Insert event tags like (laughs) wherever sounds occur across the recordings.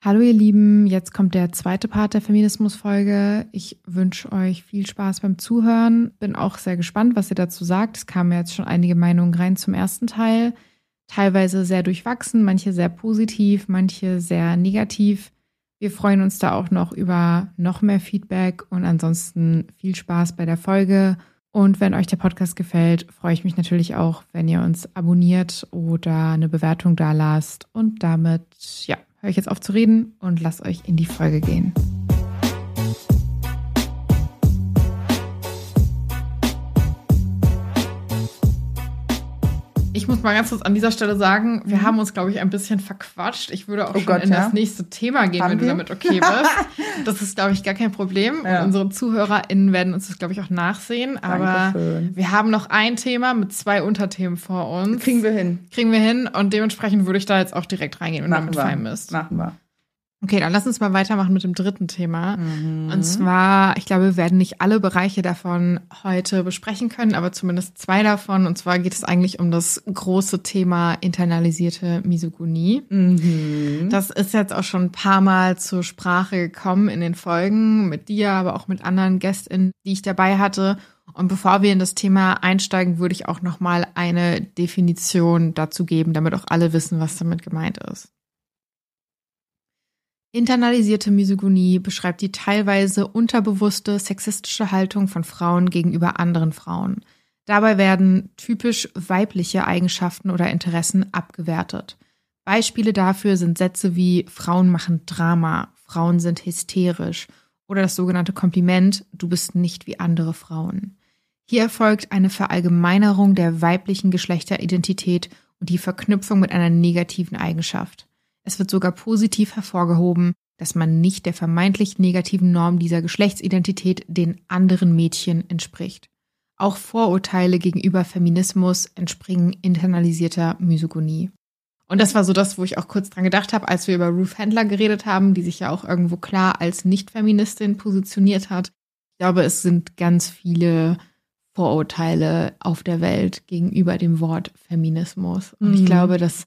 Hallo ihr Lieben, jetzt kommt der zweite Part der Feminismus-Folge. Ich wünsche euch viel Spaß beim Zuhören. Bin auch sehr gespannt, was ihr dazu sagt. Es kamen jetzt schon einige Meinungen rein zum ersten Teil. Teilweise sehr durchwachsen, manche sehr positiv, manche sehr negativ. Wir freuen uns da auch noch über noch mehr Feedback und ansonsten viel Spaß bei der Folge. Und wenn euch der Podcast gefällt, freue ich mich natürlich auch, wenn ihr uns abonniert oder eine Bewertung da lasst. Und damit, ja, höre ich jetzt auf zu reden und lasst euch in die Folge gehen. Ich muss mal ganz kurz an dieser Stelle sagen, wir mhm. haben uns, glaube ich, ein bisschen verquatscht. Ich würde auch oh schon Gott, in ja? das nächste Thema gehen, haben wenn wir? du damit okay bist. (laughs) das ist, glaube ich, gar kein Problem. Ja. Und unsere ZuhörerInnen werden uns das, glaube ich, auch nachsehen. Aber Dankeschön. wir haben noch ein Thema mit zwei Unterthemen vor uns. Kriegen wir hin. Kriegen wir hin. Und dementsprechend würde ich da jetzt auch direkt reingehen, wenn Machen du damit fein bist. Machen wir. Okay, dann lass uns mal weitermachen mit dem dritten Thema. Mhm. Und zwar, ich glaube, wir werden nicht alle Bereiche davon heute besprechen können, aber zumindest zwei davon. Und zwar geht es eigentlich um das große Thema internalisierte Misogonie. Mhm. Das ist jetzt auch schon ein paar Mal zur Sprache gekommen in den Folgen mit dir, aber auch mit anderen GästInnen, die ich dabei hatte. Und bevor wir in das Thema einsteigen, würde ich auch noch mal eine Definition dazu geben, damit auch alle wissen, was damit gemeint ist. Internalisierte Misogynie beschreibt die teilweise unterbewusste sexistische Haltung von Frauen gegenüber anderen Frauen. Dabei werden typisch weibliche Eigenschaften oder Interessen abgewertet. Beispiele dafür sind Sätze wie Frauen machen Drama, Frauen sind hysterisch oder das sogenannte Kompliment, du bist nicht wie andere Frauen. Hier erfolgt eine Verallgemeinerung der weiblichen Geschlechteridentität und die Verknüpfung mit einer negativen Eigenschaft. Es wird sogar positiv hervorgehoben, dass man nicht der vermeintlich negativen Norm dieser Geschlechtsidentität den anderen Mädchen entspricht. Auch Vorurteile gegenüber Feminismus entspringen internalisierter Misogonie. Und das war so das, wo ich auch kurz dran gedacht habe, als wir über Ruth Handler geredet haben, die sich ja auch irgendwo klar als Nicht-Feministin positioniert hat. Ich glaube, es sind ganz viele Vorurteile auf der Welt gegenüber dem Wort Feminismus. Und mhm. ich glaube, dass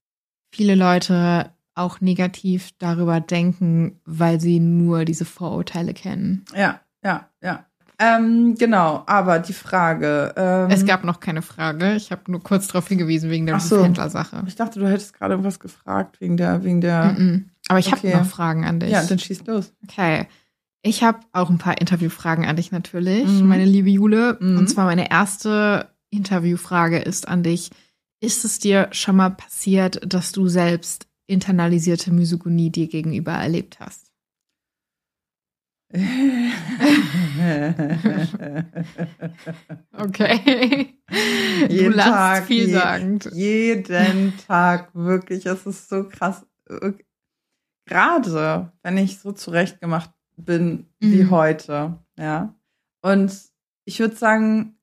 viele Leute auch negativ darüber denken, weil sie nur diese Vorurteile kennen. Ja, ja, ja. Ähm, genau, aber die Frage. Ähm, es gab noch keine Frage. Ich habe nur kurz darauf hingewiesen wegen der so. Händler-Sache. Ich dachte, du hättest gerade irgendwas gefragt wegen der, wegen der. Mm -mm. Aber ich okay. habe noch Fragen an dich. Ja, dann schieß los. Okay. Ich habe auch ein paar Interviewfragen an dich natürlich, mhm. meine liebe Jule. Mhm. Und zwar meine erste Interviewfrage ist an dich. Ist es dir schon mal passiert, dass du selbst internalisierte Misogynie dir gegenüber erlebt hast? (laughs) okay. Jeden du Tag, vielsagend. Je, jeden Tag, wirklich. Es ist so krass. Gerade wenn ich so zurechtgemacht bin wie mhm. heute, ja. Und ich würde sagen,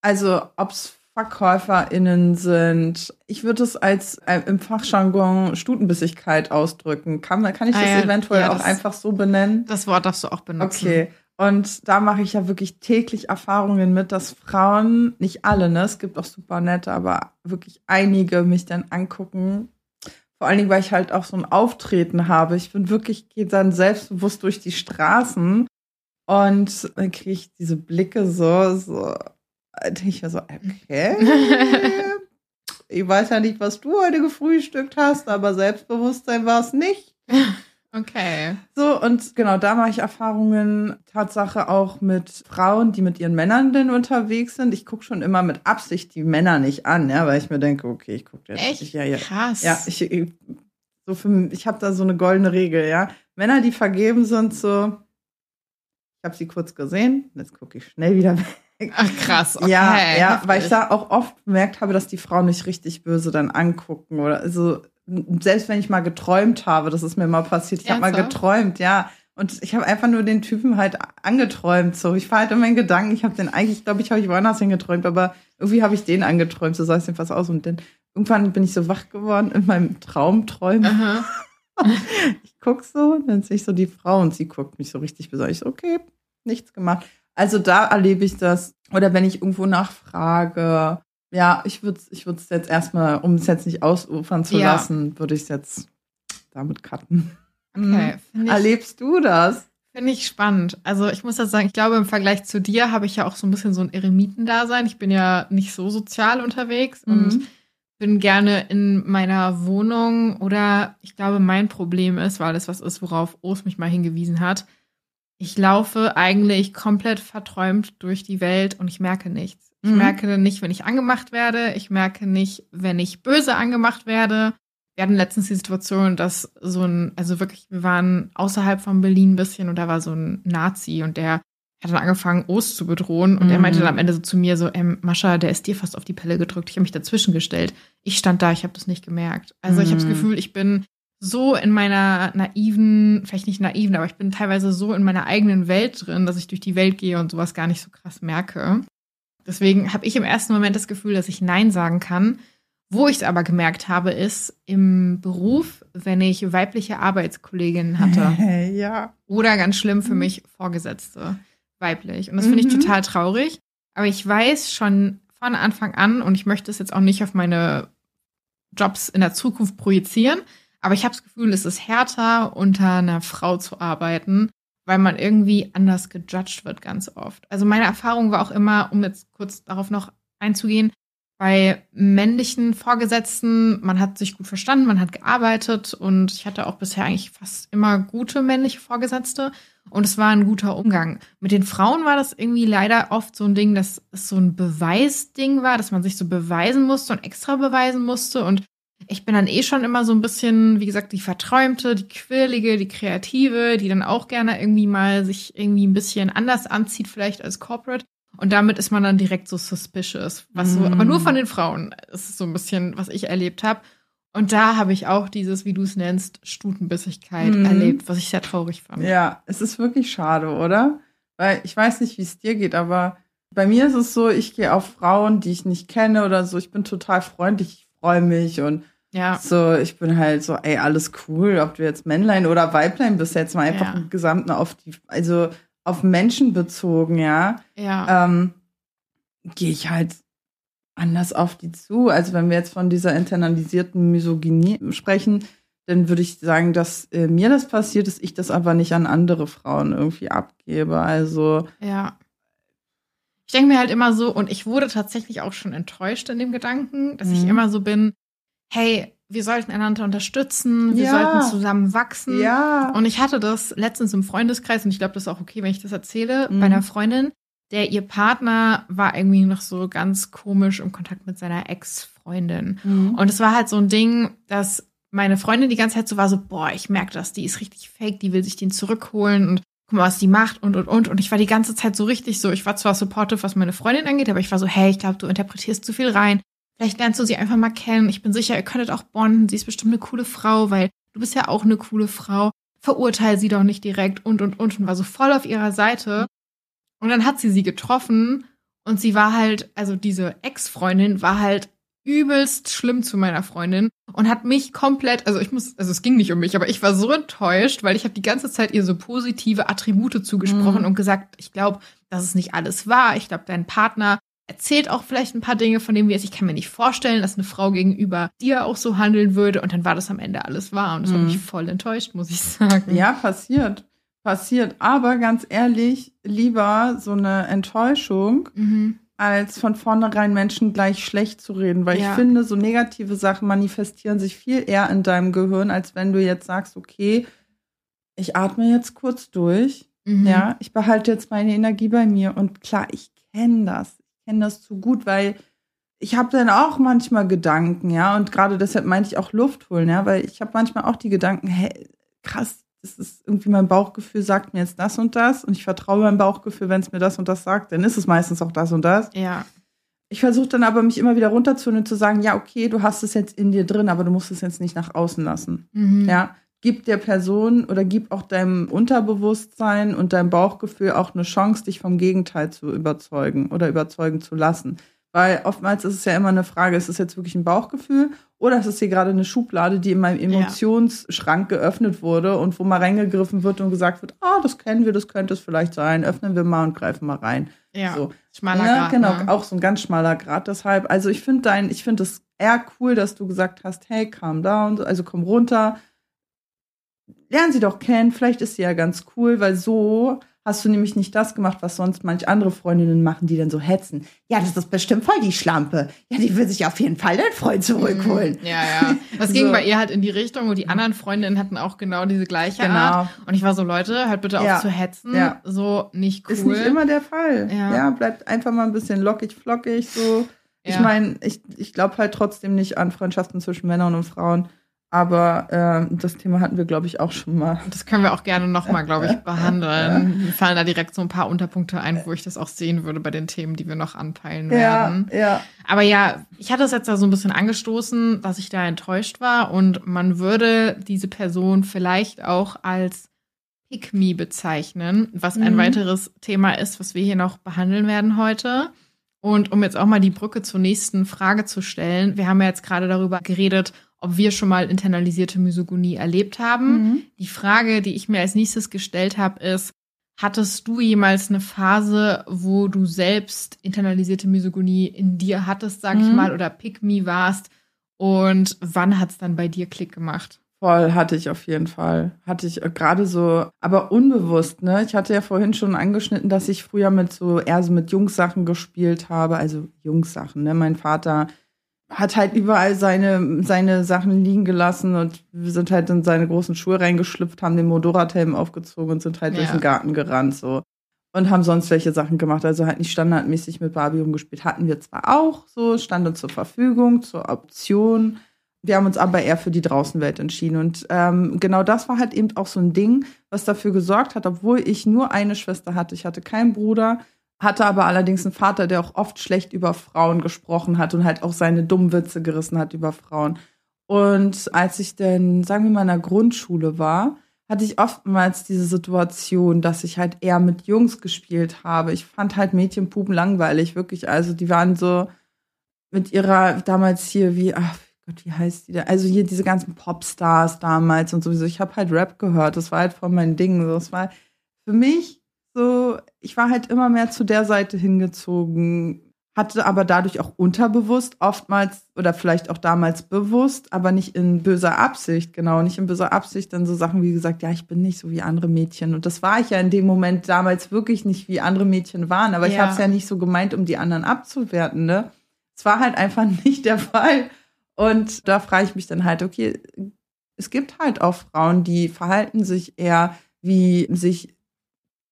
also ob es VerkäuferInnen sind. Ich würde es als äh, im Fachjargon Stutenbissigkeit ausdrücken. Kann, kann ich ah, das ja, eventuell ja, auch das, einfach so benennen? Das Wort darfst du auch benutzen. Okay. Und da mache ich ja wirklich täglich Erfahrungen mit, dass Frauen, nicht alle, ne, es gibt auch super nette, aber wirklich einige mich dann angucken. Vor allen Dingen, weil ich halt auch so ein Auftreten habe. Ich bin wirklich, gehe dann selbstbewusst durch die Straßen und dann kriege ich diese Blicke so, so, ich mir so, okay. (laughs) ich weiß ja nicht, was du heute gefrühstückt hast, aber Selbstbewusstsein war es nicht. (laughs) Okay. So, und genau, da mache ich Erfahrungen, Tatsache auch mit Frauen, die mit ihren Männern denn unterwegs sind. Ich gucke schon immer mit Absicht die Männer nicht an, ja, weil ich mir denke, okay, ich gucke jetzt. Echt? Ich, ja, ja, Krass. Ja, ich, ich so für, ich habe da so eine goldene Regel, ja. Männer, die vergeben sind, so, ich habe sie kurz gesehen, jetzt gucke ich schnell wieder weg. (laughs) Ach krass, okay. Ja, ja, weil ich da auch oft bemerkt habe, dass die Frauen mich richtig böse dann angucken oder also selbst wenn ich mal geträumt habe, das ist mir mal passiert, ich habe mal geträumt, ja. Und ich habe einfach nur den Typen halt angeträumt. So, ich war halt in meinen Gedanken. Ich habe den eigentlich, glaube ich, habe ich woanders hingeträumt, aber irgendwie habe ich den angeträumt. So sah es jedenfalls aus. Und dann irgendwann bin ich so wach geworden in meinem Traumträumen. (laughs) ich guck so, dann sehe ich so die Frau und sie guckt mich so richtig besonders. Ich so, okay, nichts gemacht. Also da erlebe ich das. Oder wenn ich irgendwo nachfrage, ja, ich würde es ich würd's jetzt erstmal, um es jetzt nicht ausufern zu ja. lassen, würde ich es jetzt damit cutten. Okay. Ich, Erlebst du das? Finde ich spannend. Also ich muss das sagen, ich glaube, im Vergleich zu dir habe ich ja auch so ein bisschen so ein Eremitendasein. Ich bin ja nicht so sozial unterwegs mhm. und bin gerne in meiner Wohnung oder ich glaube, mein Problem ist, weil das was ist, worauf Os mich mal hingewiesen hat. Ich laufe eigentlich komplett verträumt durch die Welt und ich merke nichts. Ich mhm. merke nicht, wenn ich angemacht werde. Ich merke nicht, wenn ich böse angemacht werde. Wir hatten letztens die Situation, dass so ein, also wirklich, wir waren außerhalb von Berlin ein bisschen und da war so ein Nazi und der hat dann angefangen, Ost zu bedrohen. Und mhm. er meinte dann am Ende so zu mir so, ähm, Mascha, der ist dir fast auf die Pelle gedrückt. Ich habe mich dazwischen gestellt. Ich stand da, ich habe das nicht gemerkt. Also mhm. ich habe das Gefühl, ich bin so in meiner naiven, vielleicht nicht naiven, aber ich bin teilweise so in meiner eigenen Welt drin, dass ich durch die Welt gehe und sowas gar nicht so krass merke. Deswegen habe ich im ersten Moment das Gefühl, dass ich Nein sagen kann. Wo ich es aber gemerkt habe, ist im Beruf, wenn ich weibliche Arbeitskolleginnen hatte. (laughs) ja. Oder ganz schlimm für mhm. mich Vorgesetzte weiblich. Und das finde ich mhm. total traurig. Aber ich weiß schon von Anfang an, und ich möchte es jetzt auch nicht auf meine Jobs in der Zukunft projizieren, aber ich habe das Gefühl, es ist härter, unter einer Frau zu arbeiten, weil man irgendwie anders gejudged wird ganz oft. Also meine Erfahrung war auch immer, um jetzt kurz darauf noch einzugehen, bei männlichen Vorgesetzten, man hat sich gut verstanden, man hat gearbeitet und ich hatte auch bisher eigentlich fast immer gute männliche Vorgesetzte und es war ein guter Umgang. Mit den Frauen war das irgendwie leider oft so ein Ding, dass es so ein Beweisding war, dass man sich so beweisen musste und extra beweisen musste und ich bin dann eh schon immer so ein bisschen, wie gesagt, die Verträumte, die Quirlige, die Kreative, die dann auch gerne irgendwie mal sich irgendwie ein bisschen anders anzieht, vielleicht als Corporate. Und damit ist man dann direkt so suspicious. Was so, mm. aber nur von den Frauen. Das ist so ein bisschen, was ich erlebt habe. Und da habe ich auch dieses, wie du es nennst, Stutenbissigkeit mm. erlebt, was ich sehr traurig fand. Ja, es ist wirklich schade, oder? Weil ich weiß nicht, wie es dir geht, aber bei mir ist es so, ich gehe auf Frauen, die ich nicht kenne oder so. Ich bin total freundlich, ich freue mich und ja. so, ich bin halt so, ey, alles cool, ob du jetzt Männlein oder Weiblein bist, jetzt mal einfach ja. im Gesamten auf die, also auf Menschen bezogen, ja, ja. Ähm, gehe ich halt anders auf die zu. Also wenn wir jetzt von dieser internalisierten Misogynie sprechen, dann würde ich sagen, dass äh, mir das passiert ist, ich das aber nicht an andere Frauen irgendwie abgebe. Also ja. Ich denke mir halt immer so, und ich wurde tatsächlich auch schon enttäuscht in dem Gedanken, dass mhm. ich immer so bin, hey, wir sollten einander unterstützen, wir ja. sollten zusammen wachsen. Ja. Und ich hatte das letztens im Freundeskreis und ich glaube, das ist auch okay, wenn ich das erzähle, mhm. bei einer Freundin, der ihr Partner war irgendwie noch so ganz komisch im Kontakt mit seiner Ex-Freundin. Mhm. Und es war halt so ein Ding, dass meine Freundin die ganze Zeit so war so, boah, ich merke das, die ist richtig fake, die will sich den zurückholen und guck mal, was die macht und und und. Und ich war die ganze Zeit so richtig so, ich war zwar supportive, was meine Freundin angeht, aber ich war so, hey, ich glaube, du interpretierst zu viel rein. Vielleicht lernst du sie einfach mal kennen. Ich bin sicher, ihr könntet auch bonden. Sie ist bestimmt eine coole Frau, weil du bist ja auch eine coole Frau. Verurteil sie doch nicht direkt und und und und war so voll auf ihrer Seite. Und dann hat sie sie getroffen und sie war halt, also diese Ex-Freundin war halt übelst schlimm zu meiner Freundin und hat mich komplett, also ich muss, also es ging nicht um mich, aber ich war so enttäuscht, weil ich habe die ganze Zeit ihr so positive Attribute zugesprochen mhm. und gesagt, ich glaube, dass es nicht alles wahr. Ich glaube, dein Partner erzählt auch vielleicht ein paar Dinge, von denen wir jetzt, ich kann mir nicht vorstellen, dass eine Frau gegenüber dir auch so handeln würde und dann war das am Ende alles wahr und das mhm. hat mich voll enttäuscht, muss ich sagen. Ja, passiert. Passiert. Aber ganz ehrlich, lieber so eine Enttäuschung, mhm. als von vornherein Menschen gleich schlecht zu reden. Weil ja. ich finde, so negative Sachen manifestieren sich viel eher in deinem Gehirn, als wenn du jetzt sagst, okay, ich atme jetzt kurz durch. Mhm. Ja, ich behalte jetzt meine Energie bei mir. Und klar, ich kenne das kenne das zu gut, weil ich habe dann auch manchmal Gedanken, ja, und gerade deshalb meinte ich auch Luft holen, ja, weil ich habe manchmal auch die Gedanken, hey, krass, das ist irgendwie mein Bauchgefühl sagt mir jetzt das und das und ich vertraue meinem Bauchgefühl, wenn es mir das und das sagt, dann ist es meistens auch das und das. Ja. Ich versuche dann aber mich immer wieder runterzuholen und zu sagen, ja, okay, du hast es jetzt in dir drin, aber du musst es jetzt nicht nach außen lassen. Mhm. Ja, gib der Person oder gib auch deinem Unterbewusstsein und deinem Bauchgefühl auch eine Chance, dich vom Gegenteil zu überzeugen oder überzeugen zu lassen. Weil oftmals ist es ja immer eine Frage, ist es jetzt wirklich ein Bauchgefühl oder ist es hier gerade eine Schublade, die in meinem Emotionsschrank ja. geöffnet wurde und wo mal reingegriffen wird und gesagt wird, ah, das kennen wir, das könnte es vielleicht sein, öffnen wir mal und greifen mal rein. Ja, so. schmaler ja, Grad. Genau, ne? auch so ein ganz schmaler Grad. Deshalb, also ich finde dein, ich finde es eher cool, dass du gesagt hast, hey, calm down, also komm runter, lernen sie doch kennen, vielleicht ist sie ja ganz cool, weil so hast du nämlich nicht das gemacht, was sonst manch andere Freundinnen machen, die dann so hetzen. Ja, das ist bestimmt voll die Schlampe. Ja, die will sich auf jeden Fall den Freund zurückholen. Mhm. Ja, ja. Das so. ging bei ihr halt in die Richtung und die anderen Freundinnen hatten auch genau diese gleiche genau. Art. Und ich war so, Leute, hört bitte ja. auf zu hetzen. Ja. So nicht cool. Ist nicht immer der Fall. Ja. ja, bleibt einfach mal ein bisschen lockig, flockig, so. Ich meine, ich, ich glaube halt trotzdem nicht an Freundschaften zwischen Männern und Frauen. Aber äh, das Thema hatten wir, glaube ich, auch schon mal. Das können wir auch gerne nochmal, glaube ich, (laughs) behandeln. Mir fallen da direkt so ein paar Unterpunkte ein, wo ich das auch sehen würde bei den Themen, die wir noch anpeilen werden. Ja, ja. Aber ja, ich hatte es jetzt da so ein bisschen angestoßen, dass ich da enttäuscht war und man würde diese Person vielleicht auch als Pick Me bezeichnen, was ein mhm. weiteres Thema ist, was wir hier noch behandeln werden heute. Und um jetzt auch mal die Brücke zur nächsten Frage zu stellen, wir haben ja jetzt gerade darüber geredet, ob wir schon mal internalisierte Misogynie erlebt haben. Mhm. Die Frage, die ich mir als nächstes gestellt habe, ist, hattest du jemals eine Phase, wo du selbst internalisierte Misogynie in dir hattest, sag mhm. ich mal, oder Pick Me warst? Und wann hat es dann bei dir Klick gemacht? Voll hatte ich auf jeden Fall. Hatte ich äh, gerade so, aber unbewusst, ne? Ich hatte ja vorhin schon angeschnitten, dass ich früher mit so eher so mit Jungssachen gespielt habe, also Jungssachen, ne? Mein Vater hat halt überall seine, seine Sachen liegen gelassen und wir sind halt in seine großen Schuhe reingeschlüpft, haben den Motorradhelm aufgezogen und sind halt ja. durch den Garten gerannt, so. Und haben sonst welche Sachen gemacht, also halt nicht standardmäßig mit Barbie rumgespielt. Hatten wir zwar auch so, stand uns zur Verfügung, zur Option. Wir haben uns aber eher für die Draußenwelt entschieden. Und ähm, genau das war halt eben auch so ein Ding, was dafür gesorgt hat, obwohl ich nur eine Schwester hatte. Ich hatte keinen Bruder, hatte aber allerdings einen Vater, der auch oft schlecht über Frauen gesprochen hat und halt auch seine dummen Witze gerissen hat über Frauen. Und als ich dann, sagen wir mal, in der Grundschule war, hatte ich oftmals diese Situation, dass ich halt eher mit Jungs gespielt habe. Ich fand halt Mädchenpuben langweilig, wirklich. Also die waren so mit ihrer damals hier wie, ach Gott, wie heißt die da? Also hier diese ganzen Popstars damals und sowieso. Ich habe halt Rap gehört. Das war halt voll mein Ding. Das war für mich so, ich war halt immer mehr zu der Seite hingezogen, hatte aber dadurch auch unterbewusst oftmals oder vielleicht auch damals bewusst, aber nicht in böser Absicht, genau, nicht in böser Absicht, dann so Sachen wie gesagt, ja, ich bin nicht so wie andere Mädchen. Und das war ich ja in dem Moment damals wirklich nicht, wie andere Mädchen waren, aber ja. ich habe es ja nicht so gemeint, um die anderen abzuwerten, ne? Es war halt einfach (laughs) nicht der Fall. Und da frage ich mich dann halt, okay, es gibt halt auch Frauen, die verhalten sich eher wie sich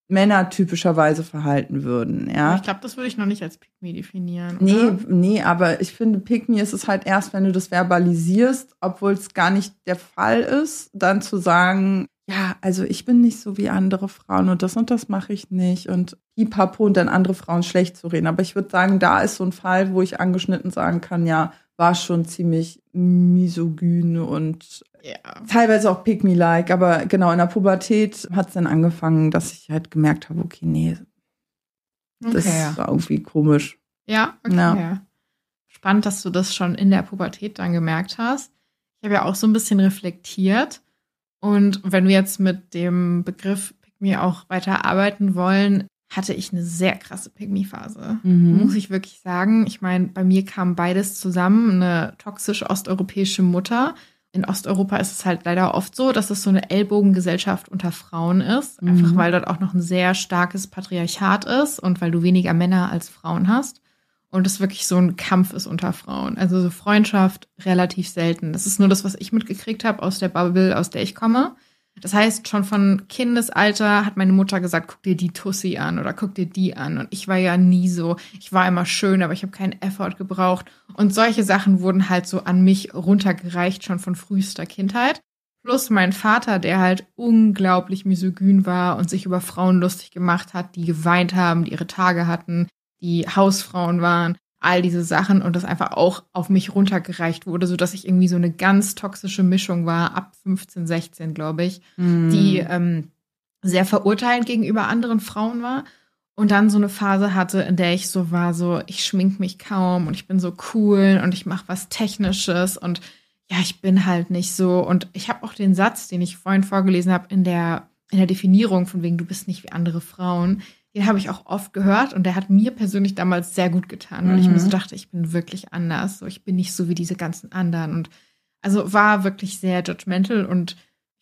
Männer typischerweise verhalten würden. Ja, ich glaube, das würde ich noch nicht als Pick Me definieren. Oder? Nee, nee, aber ich finde, Pick Me ist es halt erst, wenn du das verbalisierst, obwohl es gar nicht der Fall ist, dann zu sagen, ja, also ich bin nicht so wie andere Frauen und das und das mache ich nicht und pipapo und dann andere Frauen schlecht zu reden. Aber ich würde sagen, da ist so ein Fall, wo ich angeschnitten sagen kann, ja, war schon ziemlich misogyn und ja. teilweise auch Pick Me Like. Aber genau, in der Pubertät hat es dann angefangen, dass ich halt gemerkt habe, okay, nee, das okay. war irgendwie komisch. Ja, okay. Ja. Spannend, dass du das schon in der Pubertät dann gemerkt hast. Ich habe ja auch so ein bisschen reflektiert. Und wenn wir jetzt mit dem Begriff Pick Me auch weiter arbeiten wollen, hatte ich eine sehr krasse Pygmy-Phase. Mhm. Muss ich wirklich sagen. Ich meine, bei mir kam beides zusammen. Eine toxische osteuropäische Mutter. In Osteuropa ist es halt leider oft so, dass es so eine Ellbogengesellschaft unter Frauen ist. Mhm. Einfach weil dort auch noch ein sehr starkes Patriarchat ist und weil du weniger Männer als Frauen hast. Und es wirklich so ein Kampf ist unter Frauen. Also so Freundschaft relativ selten. Das ist nur das, was ich mitgekriegt habe aus der Bubble, aus der ich komme. Das heißt, schon von Kindesalter hat meine Mutter gesagt, guck dir die Tussi an oder guck dir die an. Und ich war ja nie so. Ich war immer schön, aber ich habe keinen Effort gebraucht. Und solche Sachen wurden halt so an mich runtergereicht, schon von frühester Kindheit. Plus mein Vater, der halt unglaublich misogyn war und sich über Frauen lustig gemacht hat, die geweint haben, die ihre Tage hatten, die Hausfrauen waren all diese Sachen und das einfach auch auf mich runtergereicht wurde, so dass ich irgendwie so eine ganz toxische Mischung war, ab 15, 16, glaube ich, mm. die ähm, sehr verurteilend gegenüber anderen Frauen war und dann so eine Phase hatte, in der ich so war, so ich schmink mich kaum und ich bin so cool und ich mache was Technisches und ja, ich bin halt nicht so und ich habe auch den Satz, den ich vorhin vorgelesen habe in der in der Definierung von wegen du bist nicht wie andere Frauen, den habe ich auch oft gehört und der hat mir persönlich damals sehr gut getan, weil mhm. ich mir so mhm. dachte, ich bin wirklich anders, so ich bin nicht so wie diese ganzen anderen und also war wirklich sehr judgmental und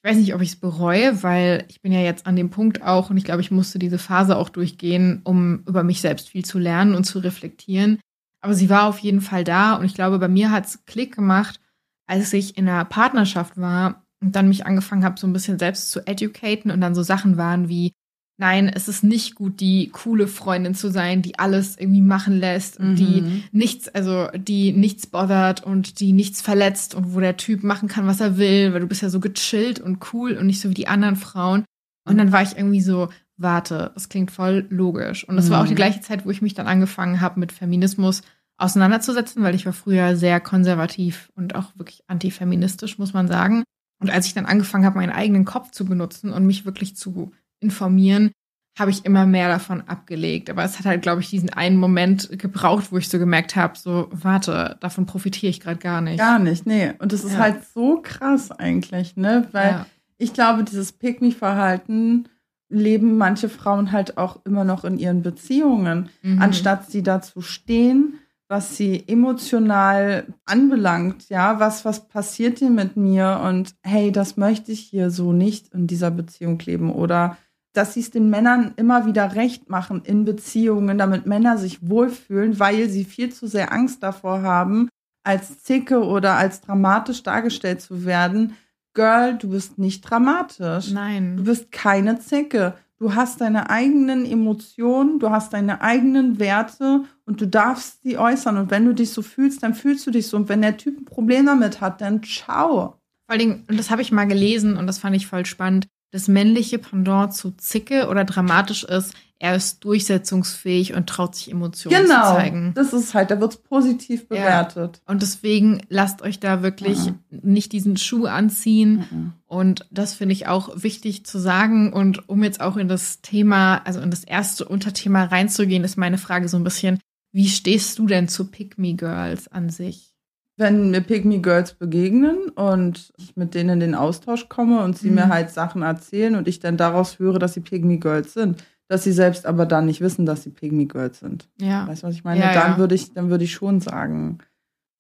ich weiß nicht, ob ich es bereue, weil ich bin ja jetzt an dem Punkt auch und ich glaube, ich musste diese Phase auch durchgehen, um über mich selbst viel zu lernen und zu reflektieren. Aber sie war auf jeden Fall da und ich glaube, bei mir hat es Klick gemacht, als ich in einer Partnerschaft war und dann mich angefangen habe, so ein bisschen selbst zu educaten und dann so Sachen waren wie, nein, es ist nicht gut, die coole Freundin zu sein, die alles irgendwie machen lässt und mhm. die nichts, also die nichts bothert und die nichts verletzt und wo der Typ machen kann, was er will, weil du bist ja so gechillt und cool und nicht so wie die anderen Frauen. Und dann war ich irgendwie so, warte, das klingt voll logisch. Und das mhm. war auch die mhm. gleiche Zeit, wo ich mich dann angefangen habe, mit Feminismus auseinanderzusetzen, weil ich war früher sehr konservativ und auch wirklich antifeministisch, muss man sagen. Und als ich dann angefangen habe, meinen eigenen Kopf zu benutzen und mich wirklich zu informieren, habe ich immer mehr davon abgelegt. Aber es hat halt, glaube ich, diesen einen Moment gebraucht, wo ich so gemerkt habe, so, warte, davon profitiere ich gerade gar nicht. Gar nicht, nee. Und das ist ja. halt so krass eigentlich, ne? Weil ja. ich glaube, dieses Pick-me-Verhalten leben manche Frauen halt auch immer noch in ihren Beziehungen, mhm. anstatt sie dazu stehen, was sie emotional anbelangt, ja, was, was passiert hier mit mir und hey, das möchte ich hier so nicht in dieser Beziehung leben oder dass sie es den Männern immer wieder recht machen in Beziehungen, damit Männer sich wohlfühlen, weil sie viel zu sehr Angst davor haben, als Zicke oder als dramatisch dargestellt zu werden. Girl, du bist nicht dramatisch. Nein. Du bist keine Zicke. Du hast deine eigenen Emotionen, du hast deine eigenen Werte und du darfst sie äußern. Und wenn du dich so fühlst, dann fühlst du dich so. Und wenn der Typ ein Problem damit hat, dann ciao. Vor allen Dingen, und das habe ich mal gelesen und das fand ich voll spannend das männliche Pendant zu Zicke oder dramatisch ist, er ist durchsetzungsfähig und traut sich Emotionen genau, zu zeigen. Genau, das ist halt, da wird es positiv bewertet. Ja. Und deswegen lasst euch da wirklich ja. nicht diesen Schuh anziehen. Ja. Und das finde ich auch wichtig zu sagen. Und um jetzt auch in das Thema, also in das erste Unterthema reinzugehen, ist meine Frage so ein bisschen, wie stehst du denn zu Pick Me Girls an sich? Wenn mir Pygmy Girls begegnen und ich mit denen in den Austausch komme und sie mhm. mir halt Sachen erzählen und ich dann daraus höre, dass sie Pygmy Girls sind, dass sie selbst aber dann nicht wissen, dass sie Pygmy Girls sind. Ja. Weißt du, was ich meine? Ja, dann ja. würde ich, dann würde ich schon sagen,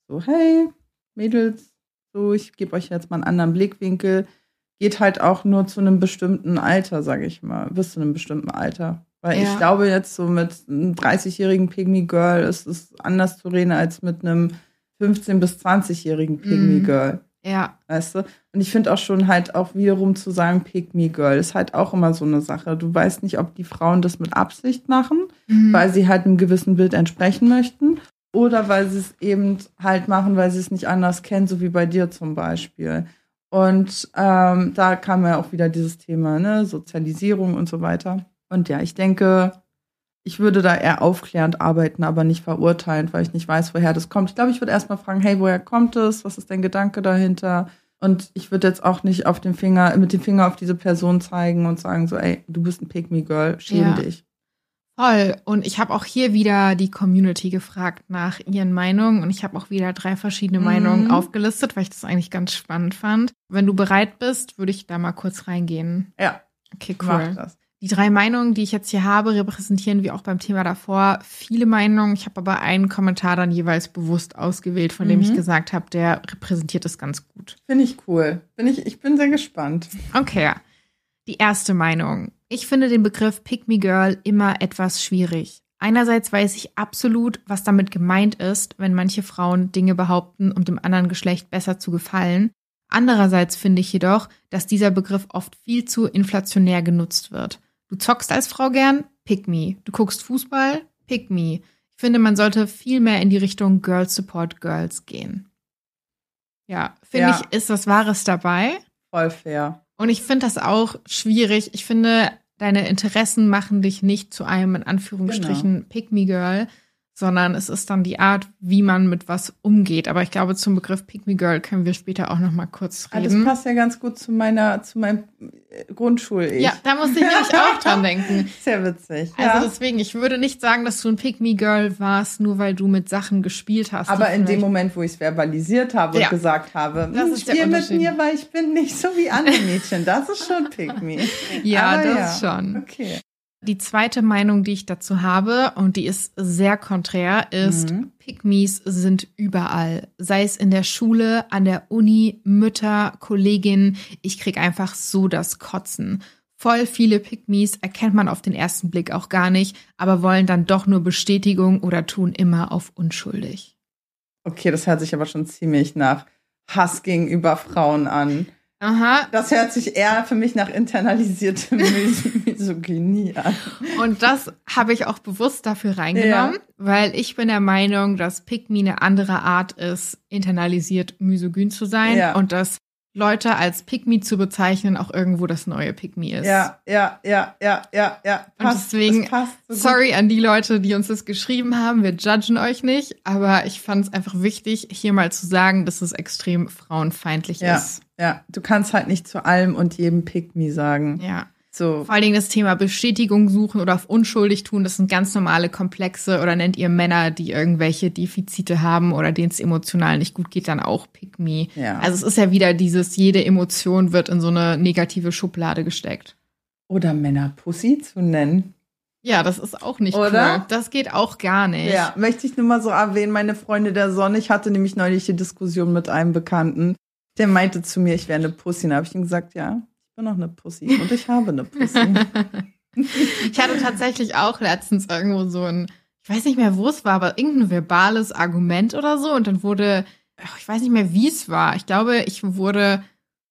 so, hey, Mädels, so, ich gebe euch jetzt mal einen anderen Blickwinkel. Geht halt auch nur zu einem bestimmten Alter, sage ich mal, bis zu einem bestimmten Alter. Weil ja. ich glaube, jetzt so mit einem 30-jährigen Pygmy Girl ist es anders zu reden als mit einem 15- bis 20-jährigen Pygmy mhm. Girl. Ja. Weißt du? Und ich finde auch schon halt auch wiederum zu sagen, Pygmy Girl ist halt auch immer so eine Sache. Du weißt nicht, ob die Frauen das mit Absicht machen, mhm. weil sie halt einem gewissen Bild entsprechen möchten. Oder weil sie es eben halt machen, weil sie es nicht anders kennen, so wie bei dir zum Beispiel. Und ähm, da kam ja auch wieder dieses Thema, ne, Sozialisierung und so weiter. Und ja, ich denke, ich würde da eher aufklärend arbeiten, aber nicht verurteilend, weil ich nicht weiß, woher das kommt. Ich glaube, ich würde erstmal fragen, hey, woher kommt es? Was ist dein Gedanke dahinter? Und ich würde jetzt auch nicht auf den Finger, mit dem Finger auf diese Person zeigen und sagen so, ey, du bist ein Pick-me-Girl, schäm ja. dich. Voll. Und ich habe auch hier wieder die Community gefragt nach ihren Meinungen und ich habe auch wieder drei verschiedene mhm. Meinungen aufgelistet, weil ich das eigentlich ganz spannend fand. Wenn du bereit bist, würde ich da mal kurz reingehen. Ja. Okay, cool. Mach das. Die drei Meinungen, die ich jetzt hier habe, repräsentieren wie auch beim Thema davor viele Meinungen. Ich habe aber einen Kommentar dann jeweils bewusst ausgewählt, von dem mhm. ich gesagt habe, der repräsentiert es ganz gut. Finde ich cool. Bin ich, ich bin sehr gespannt. Okay. Die erste Meinung. Ich finde den Begriff Pick Me Girl immer etwas schwierig. Einerseits weiß ich absolut, was damit gemeint ist, wenn manche Frauen Dinge behaupten, um dem anderen Geschlecht besser zu gefallen. Andererseits finde ich jedoch, dass dieser Begriff oft viel zu inflationär genutzt wird. Du zockst als Frau gern? Pick me. Du guckst Fußball? Pick me. Ich finde, man sollte viel mehr in die Richtung Girls Support Girls gehen. Ja, finde ja. ich, ist was Wahres dabei. Voll fair. Und ich finde das auch schwierig. Ich finde, deine Interessen machen dich nicht zu einem, in Anführungsstrichen, genau. Pick-me-Girl, sondern es ist dann die Art, wie man mit was umgeht. Aber ich glaube, zum Begriff Pick Me Girl können wir später auch noch mal kurz reden. Ah, das passt ja ganz gut zu meiner, zu meinem äh, grundschul -Ich. Ja, da musste ich nämlich auch (laughs) dran denken. Sehr witzig. Also ja. deswegen, ich würde nicht sagen, dass du ein Pick Me Girl warst, nur weil du mit Sachen gespielt hast. Aber in dem Moment, wo ich es verbalisiert habe ja. und gesagt habe, das hm, ist spiel mit mir, weil ich bin nicht so wie andere Mädchen. Das ist schon Pick Me. (laughs) ja, Aber das ja. schon. Okay. Die zweite Meinung, die ich dazu habe, und die ist sehr konträr, ist, mhm. Pygmies sind überall. Sei es in der Schule, an der Uni, Mütter, Kolleginnen. Ich krieg einfach so das Kotzen. Voll viele Pygmies erkennt man auf den ersten Blick auch gar nicht, aber wollen dann doch nur Bestätigung oder tun immer auf unschuldig. Okay, das hört sich aber schon ziemlich nach Hass gegenüber Frauen an. Aha. Das hört sich eher für mich nach internalisierte (laughs) Misogynie an. Und das habe ich auch bewusst dafür reingenommen, ja. weil ich bin der Meinung, dass Me eine andere Art ist, internalisiert misogyn zu sein ja. und dass Leute als Pygmy zu bezeichnen auch irgendwo das neue Pygmy ist. Ja, ja, ja, ja, ja, ja. Passt, und deswegen, so sorry an die Leute, die uns das geschrieben haben. Wir judgen euch nicht, aber ich fand es einfach wichtig, hier mal zu sagen, dass es extrem frauenfeindlich ja, ist. Ja, du kannst halt nicht zu allem und jedem Pygmy sagen. Ja. So. Vor allen Dingen das Thema Bestätigung suchen oder auf unschuldig tun, das sind ganz normale Komplexe oder nennt ihr Männer, die irgendwelche Defizite haben oder denen es emotional nicht gut geht, dann auch Pick Me. Ja. Also es ist ja wieder dieses, jede Emotion wird in so eine negative Schublade gesteckt. Oder Männer Pussy zu nennen. Ja, das ist auch nicht Oder? cool. Das geht auch gar nicht. Ja, möchte ich nur mal so erwähnen, meine Freunde der Sonne. Ich hatte nämlich neulich die Diskussion mit einem Bekannten. Der meinte zu mir, ich wäre eine Pussy. Da habe ich ihm gesagt, ja, bin noch eine Pussy und ich habe eine Pussy. (laughs) ich hatte tatsächlich auch letztens irgendwo so ein, ich weiß nicht mehr, wo es war, aber irgendein verbales Argument oder so. Und dann wurde, ich weiß nicht mehr, wie es war. Ich glaube, ich wurde,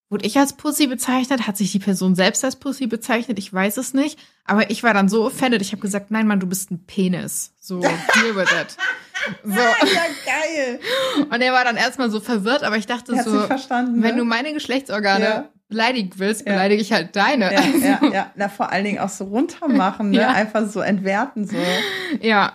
wurde ich als Pussy bezeichnet? Hat sich die Person selbst als Pussy bezeichnet? Ich weiß es nicht. Aber ich war dann so offended. Ich habe gesagt, nein, Mann, du bist ein Penis. So, deal with it. (laughs) So. Ja, geil. Und er war dann erstmal so verwirrt, aber ich dachte so, wenn ne? du meine Geschlechtsorgane ja beleidigen willst, beleidige ich halt deine. Ja, ja, ja. Na, vor allen Dingen auch so runtermachen, ne? Ja. Einfach so entwerten, so. Ja.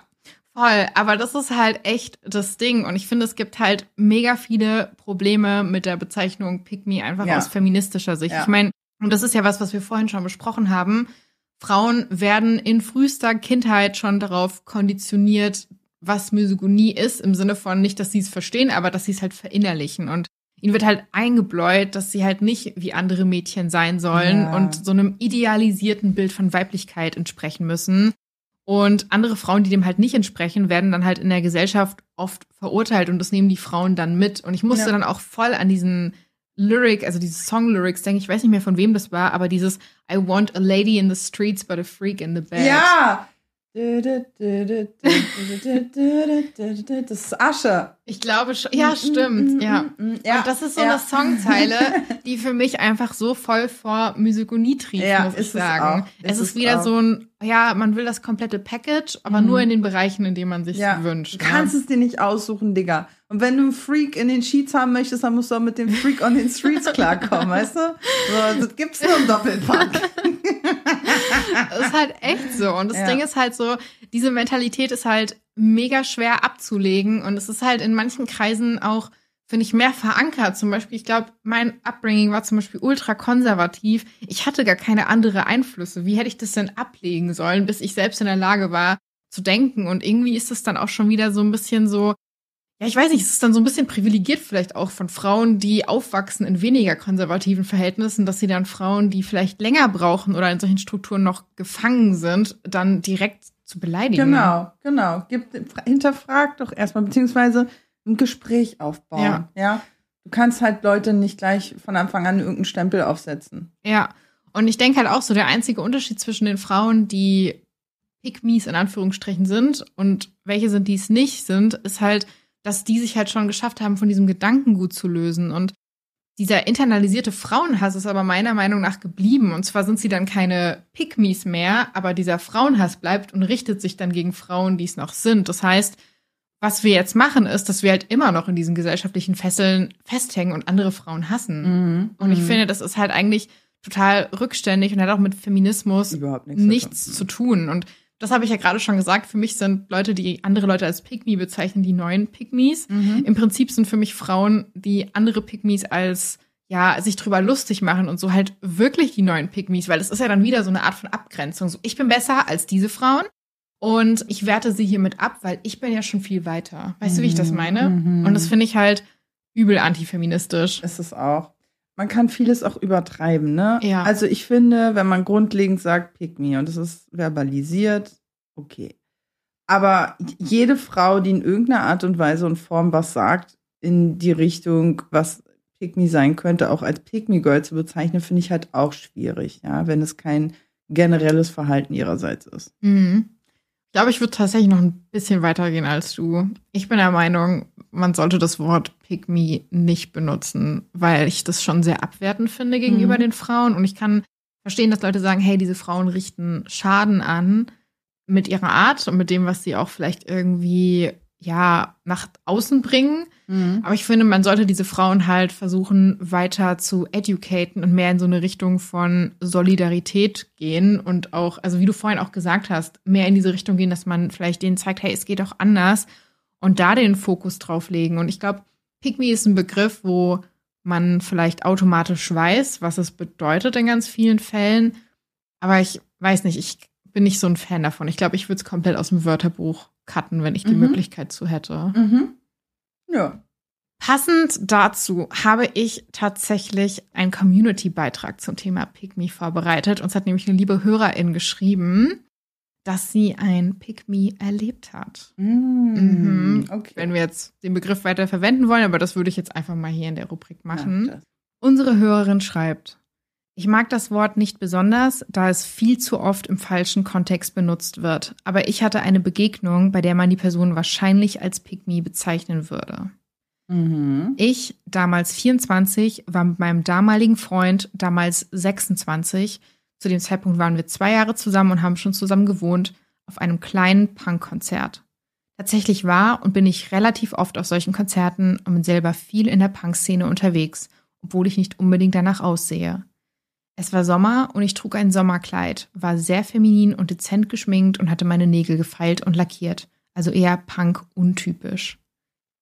Voll, aber das ist halt echt das Ding. Und ich finde, es gibt halt mega viele Probleme mit der Bezeichnung Pick Me einfach aus feministischer Sicht. Ich meine, und das ist ja was, was wir vorhin schon besprochen haben. Frauen werden in frühester Kindheit schon darauf konditioniert, was Misogynie ist, im Sinne von nicht, dass sie es verstehen, aber dass sie es halt verinnerlichen. Und ihnen wird halt eingebläut, dass sie halt nicht wie andere Mädchen sein sollen ja. und so einem idealisierten Bild von Weiblichkeit entsprechen müssen. Und andere Frauen, die dem halt nicht entsprechen, werden dann halt in der Gesellschaft oft verurteilt und das nehmen die Frauen dann mit. Und ich musste ja. dann auch voll an diesen Lyric, also diese Song-Lyrics denke ich weiß nicht mehr von wem das war, aber dieses I want a lady in the streets but a freak in the bed. Ja, das ist Asche. Ich glaube schon. Ja, stimmt. Ja. ja. Und das ist so ja. eine Songzeile, (laughs) die für mich einfach so voll vor Misogynie trieft, ja, muss ich sagen. Es, es ist, wieder auch. so ein, ja, man will das komplette Package, aber mhm. nur in den Bereichen, in denen man sich ja. wünscht. Du kannst es dir nicht aussuchen, Digga. Und wenn du einen Freak in den Sheets haben möchtest, dann musst du auch mit dem Freak on den Streets (laughs) klarkommen, weißt du? So, das gibt's nur im Doppelpack. das (laughs) ist halt echt so. Und das ja. Ding ist halt so, diese Mentalität ist halt mega schwer abzulegen. Und es ist halt in manchen Kreisen auch, finde ich, mehr verankert. Zum Beispiel, ich glaube, mein Upbringing war zum Beispiel ultra konservativ. Ich hatte gar keine andere Einflüsse. Wie hätte ich das denn ablegen sollen, bis ich selbst in der Lage war, zu denken? Und irgendwie ist es dann auch schon wieder so ein bisschen so, ja, ich weiß nicht, es ist dann so ein bisschen privilegiert vielleicht auch von Frauen, die aufwachsen in weniger konservativen Verhältnissen, dass sie dann Frauen, die vielleicht länger brauchen oder in solchen Strukturen noch gefangen sind, dann direkt zu beleidigen. Genau, genau. Gibt, hinterfrag doch erstmal, beziehungsweise ein Gespräch aufbauen. Ja. ja. Du kannst halt Leute nicht gleich von Anfang an irgendeinen Stempel aufsetzen. Ja. Und ich denke halt auch so, der einzige Unterschied zwischen den Frauen, die Pygmies in Anführungsstrichen sind und welche sind, die es nicht sind, ist halt, dass die sich halt schon geschafft haben, von diesem Gedankengut zu lösen. Und dieser internalisierte Frauenhass ist aber meiner Meinung nach geblieben. Und zwar sind sie dann keine Pygmies mehr, aber dieser Frauenhass bleibt und richtet sich dann gegen Frauen, die es noch sind. Das heißt, was wir jetzt machen, ist, dass wir halt immer noch in diesen gesellschaftlichen Fesseln festhängen und andere Frauen hassen. Mhm. Und ich mhm. finde, das ist halt eigentlich total rückständig und hat auch mit Feminismus nichts, nichts zu tun. Und das habe ich ja gerade schon gesagt, für mich sind Leute, die andere Leute als Pygmy bezeichnen, die neuen Pygmies. Mhm. Im Prinzip sind für mich Frauen, die andere Pygmies als ja, sich drüber lustig machen und so halt wirklich die neuen Pygmies, weil das ist ja dann wieder so eine Art von Abgrenzung. So, ich bin besser als diese Frauen und ich werte sie hiermit ab, weil ich bin ja schon viel weiter. Weißt mhm. du, wie ich das mhm. meine? Mhm. Und das finde ich halt übel antifeministisch. Ist es auch. Man kann vieles auch übertreiben, ne? Ja. Also ich finde, wenn man grundlegend sagt, pick me und es ist verbalisiert, okay. Aber jede Frau, die in irgendeiner Art und Weise und Form was sagt, in die Richtung, was Pick Me sein könnte, auch als Pick Me Girl zu bezeichnen, finde ich halt auch schwierig, ja, wenn es kein generelles Verhalten ihrerseits ist. Mhm. Ich glaube, ich würde tatsächlich noch ein bisschen weitergehen als du. Ich bin der Meinung, man sollte das Wort Pick Me nicht benutzen, weil ich das schon sehr abwertend finde gegenüber mhm. den Frauen. Und ich kann verstehen, dass Leute sagen, hey, diese Frauen richten Schaden an mit ihrer Art und mit dem, was sie auch vielleicht irgendwie ja nach außen bringen. Mhm. Aber ich finde, man sollte diese Frauen halt versuchen, weiter zu educaten und mehr in so eine Richtung von Solidarität gehen und auch, also wie du vorhin auch gesagt hast, mehr in diese Richtung gehen, dass man vielleicht denen zeigt, hey, es geht auch anders und da den Fokus drauf legen. Und ich glaube, Pick Me ist ein Begriff, wo man vielleicht automatisch weiß, was es bedeutet in ganz vielen Fällen. Aber ich weiß nicht, ich bin nicht so ein Fan davon. Ich glaube, ich würde es komplett aus dem Wörterbuch cutten, wenn ich die mhm. Möglichkeit zu hätte. Mhm. Ja. Passend dazu habe ich tatsächlich einen Community-Beitrag zum Thema Me vorbereitet. Uns hat nämlich eine liebe Hörerin geschrieben, dass sie ein Me erlebt hat. Mm, mhm. okay. Wenn wir jetzt den Begriff weiter verwenden wollen, aber das würde ich jetzt einfach mal hier in der Rubrik machen. Ja, Unsere Hörerin schreibt, ich mag das Wort nicht besonders, da es viel zu oft im falschen Kontext benutzt wird. Aber ich hatte eine Begegnung, bei der man die Person wahrscheinlich als Me bezeichnen würde. Mhm. Ich, damals 24, war mit meinem damaligen Freund, damals 26, zu dem Zeitpunkt waren wir zwei Jahre zusammen und haben schon zusammen gewohnt, auf einem kleinen Punkkonzert. Tatsächlich war und bin ich relativ oft auf solchen Konzerten und bin selber viel in der Punkszene unterwegs, obwohl ich nicht unbedingt danach aussehe. Es war Sommer und ich trug ein Sommerkleid, war sehr feminin und dezent geschminkt und hatte meine Nägel gefeilt und lackiert, also eher Punk untypisch.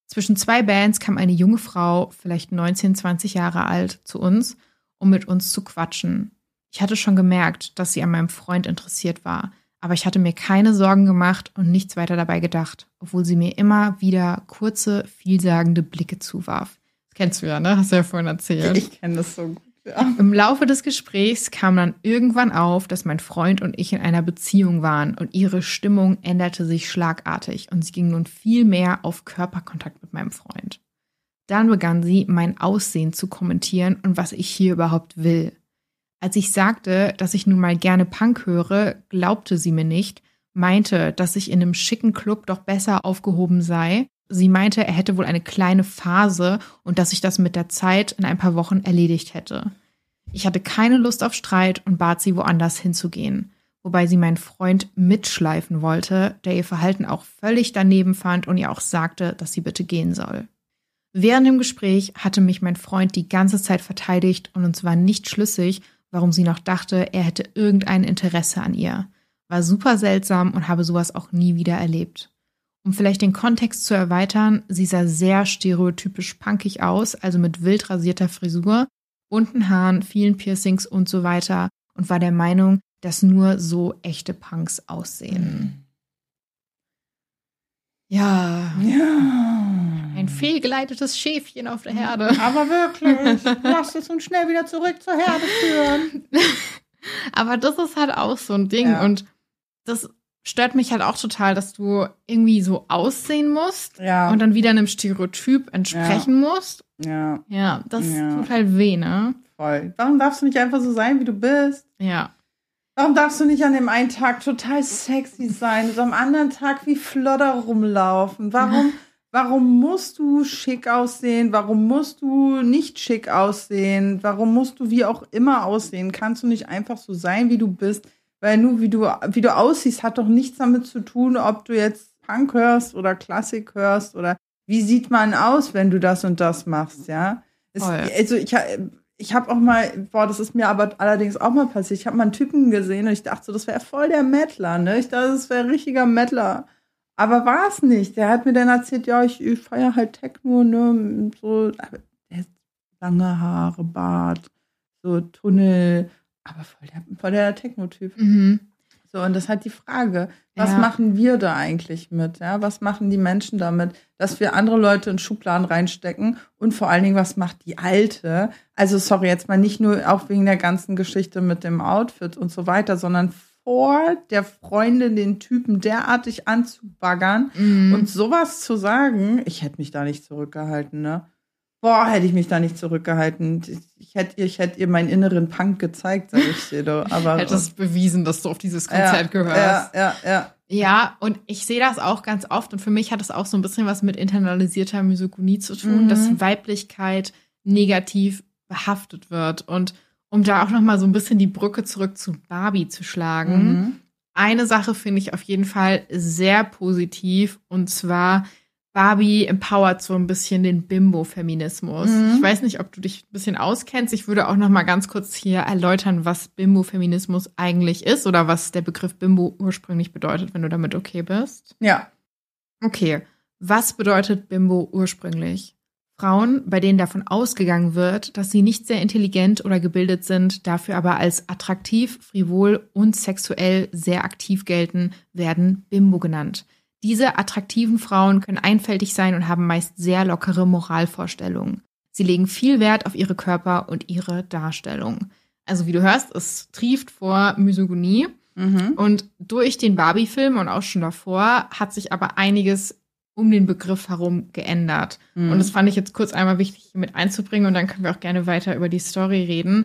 Zwischen zwei Bands kam eine junge Frau, vielleicht 19, 20 Jahre alt, zu uns, um mit uns zu quatschen. Ich hatte schon gemerkt, dass sie an meinem Freund interessiert war, aber ich hatte mir keine Sorgen gemacht und nichts weiter dabei gedacht, obwohl sie mir immer wieder kurze, vielsagende Blicke zuwarf. Das kennst du ja, ne? Hast du ja vorhin erzählt. Ich kenne das so gut. Im Laufe des Gesprächs kam dann irgendwann auf, dass mein Freund und ich in einer Beziehung waren und ihre Stimmung änderte sich schlagartig und sie ging nun viel mehr auf Körperkontakt mit meinem Freund. Dann begann sie, mein Aussehen zu kommentieren und was ich hier überhaupt will. Als ich sagte, dass ich nun mal gerne Punk höre, glaubte sie mir nicht, meinte, dass ich in einem schicken Club doch besser aufgehoben sei Sie meinte, er hätte wohl eine kleine Phase und dass sich das mit der Zeit in ein paar Wochen erledigt hätte. Ich hatte keine Lust auf Streit und bat sie, woanders hinzugehen, wobei sie meinen Freund mitschleifen wollte, der ihr Verhalten auch völlig daneben fand und ihr auch sagte, dass sie bitte gehen soll. Während dem Gespräch hatte mich mein Freund die ganze Zeit verteidigt und uns war nicht schlüssig, warum sie noch dachte, er hätte irgendein Interesse an ihr. War super seltsam und habe sowas auch nie wieder erlebt. Um vielleicht den Kontext zu erweitern, sie sah sehr stereotypisch punkig aus, also mit wild rasierter Frisur, bunten Haaren, vielen Piercings und so weiter und war der Meinung, dass nur so echte Punks aussehen. Ja. Ja. Ein fehlgeleitetes Schäfchen auf der Herde. (laughs) Aber wirklich, lass es uns schnell wieder zurück zur Herde führen. (laughs) Aber das ist halt auch so ein Ding ja. und das stört mich halt auch total, dass du irgendwie so aussehen musst ja. und dann wieder einem Stereotyp entsprechen ja. musst. Ja. Ja, das ja. tut halt weh, ne? Voll. Warum darfst du nicht einfach so sein, wie du bist? Ja. Warum darfst du nicht an dem einen Tag total sexy sein und am anderen Tag wie Flodder rumlaufen? Warum, warum musst du schick aussehen? Warum musst du nicht schick aussehen? Warum musst du wie auch immer aussehen? Kannst du nicht einfach so sein, wie du bist? Weil nur wie du, wie du aussiehst, hat doch nichts damit zu tun, ob du jetzt Punk hörst oder Klassik hörst oder wie sieht man aus, wenn du das und das machst, ja? Es, also ich, ich habe auch mal, boah, das ist mir aber allerdings auch mal passiert. Ich habe mal einen Typen gesehen und ich dachte so, das wäre voll der Mettler, ne? Ich dachte, das wäre richtiger Mettler. Aber war es nicht. Der hat mir dann erzählt, ja, ich, ich feiere halt Techno, ne? So, lange Haare, Bart, so Tunnel aber voll der, voll der Techno-Typ. Mhm. So, und das ist halt die Frage, was ja. machen wir da eigentlich mit? Ja, was machen die Menschen damit, dass wir andere Leute in Schubladen reinstecken? Und vor allen Dingen, was macht die Alte? Also, sorry, jetzt mal nicht nur auch wegen der ganzen Geschichte mit dem Outfit und so weiter, sondern vor der Freundin den Typen derartig anzubaggern mhm. und sowas zu sagen, ich hätte mich da nicht zurückgehalten, ne? Boah, hätte ich mich da nicht zurückgehalten. Ich hätte, ich hätte ihr meinen inneren Punk gezeigt, sag ich dir. doch. Aber hättest bewiesen, dass du auf dieses Konzert ja, gehörst. Ja, ja, ja. Ja, und ich sehe das auch ganz oft. Und für mich hat es auch so ein bisschen was mit internalisierter Misogynie zu tun, mhm. dass Weiblichkeit negativ behaftet wird. Und um da auch noch mal so ein bisschen die Brücke zurück zu Barbie zu schlagen. Mhm. Eine Sache finde ich auf jeden Fall sehr positiv und zwar Barbie empowert so ein bisschen den Bimbo-Feminismus. Mhm. Ich weiß nicht, ob du dich ein bisschen auskennst. Ich würde auch noch mal ganz kurz hier erläutern, was Bimbo-Feminismus eigentlich ist oder was der Begriff Bimbo ursprünglich bedeutet, wenn du damit okay bist. Ja. Okay. Was bedeutet Bimbo ursprünglich? Frauen, bei denen davon ausgegangen wird, dass sie nicht sehr intelligent oder gebildet sind, dafür aber als attraktiv, frivol und sexuell sehr aktiv gelten, werden Bimbo genannt. Diese attraktiven Frauen können einfältig sein und haben meist sehr lockere Moralvorstellungen. Sie legen viel Wert auf ihre Körper und ihre Darstellung. Also wie du hörst, es trieft vor Misogynie. Mhm. Und durch den Barbie-Film und auch schon davor hat sich aber einiges um den Begriff herum geändert. Mhm. Und das fand ich jetzt kurz einmal wichtig mit einzubringen und dann können wir auch gerne weiter über die Story reden.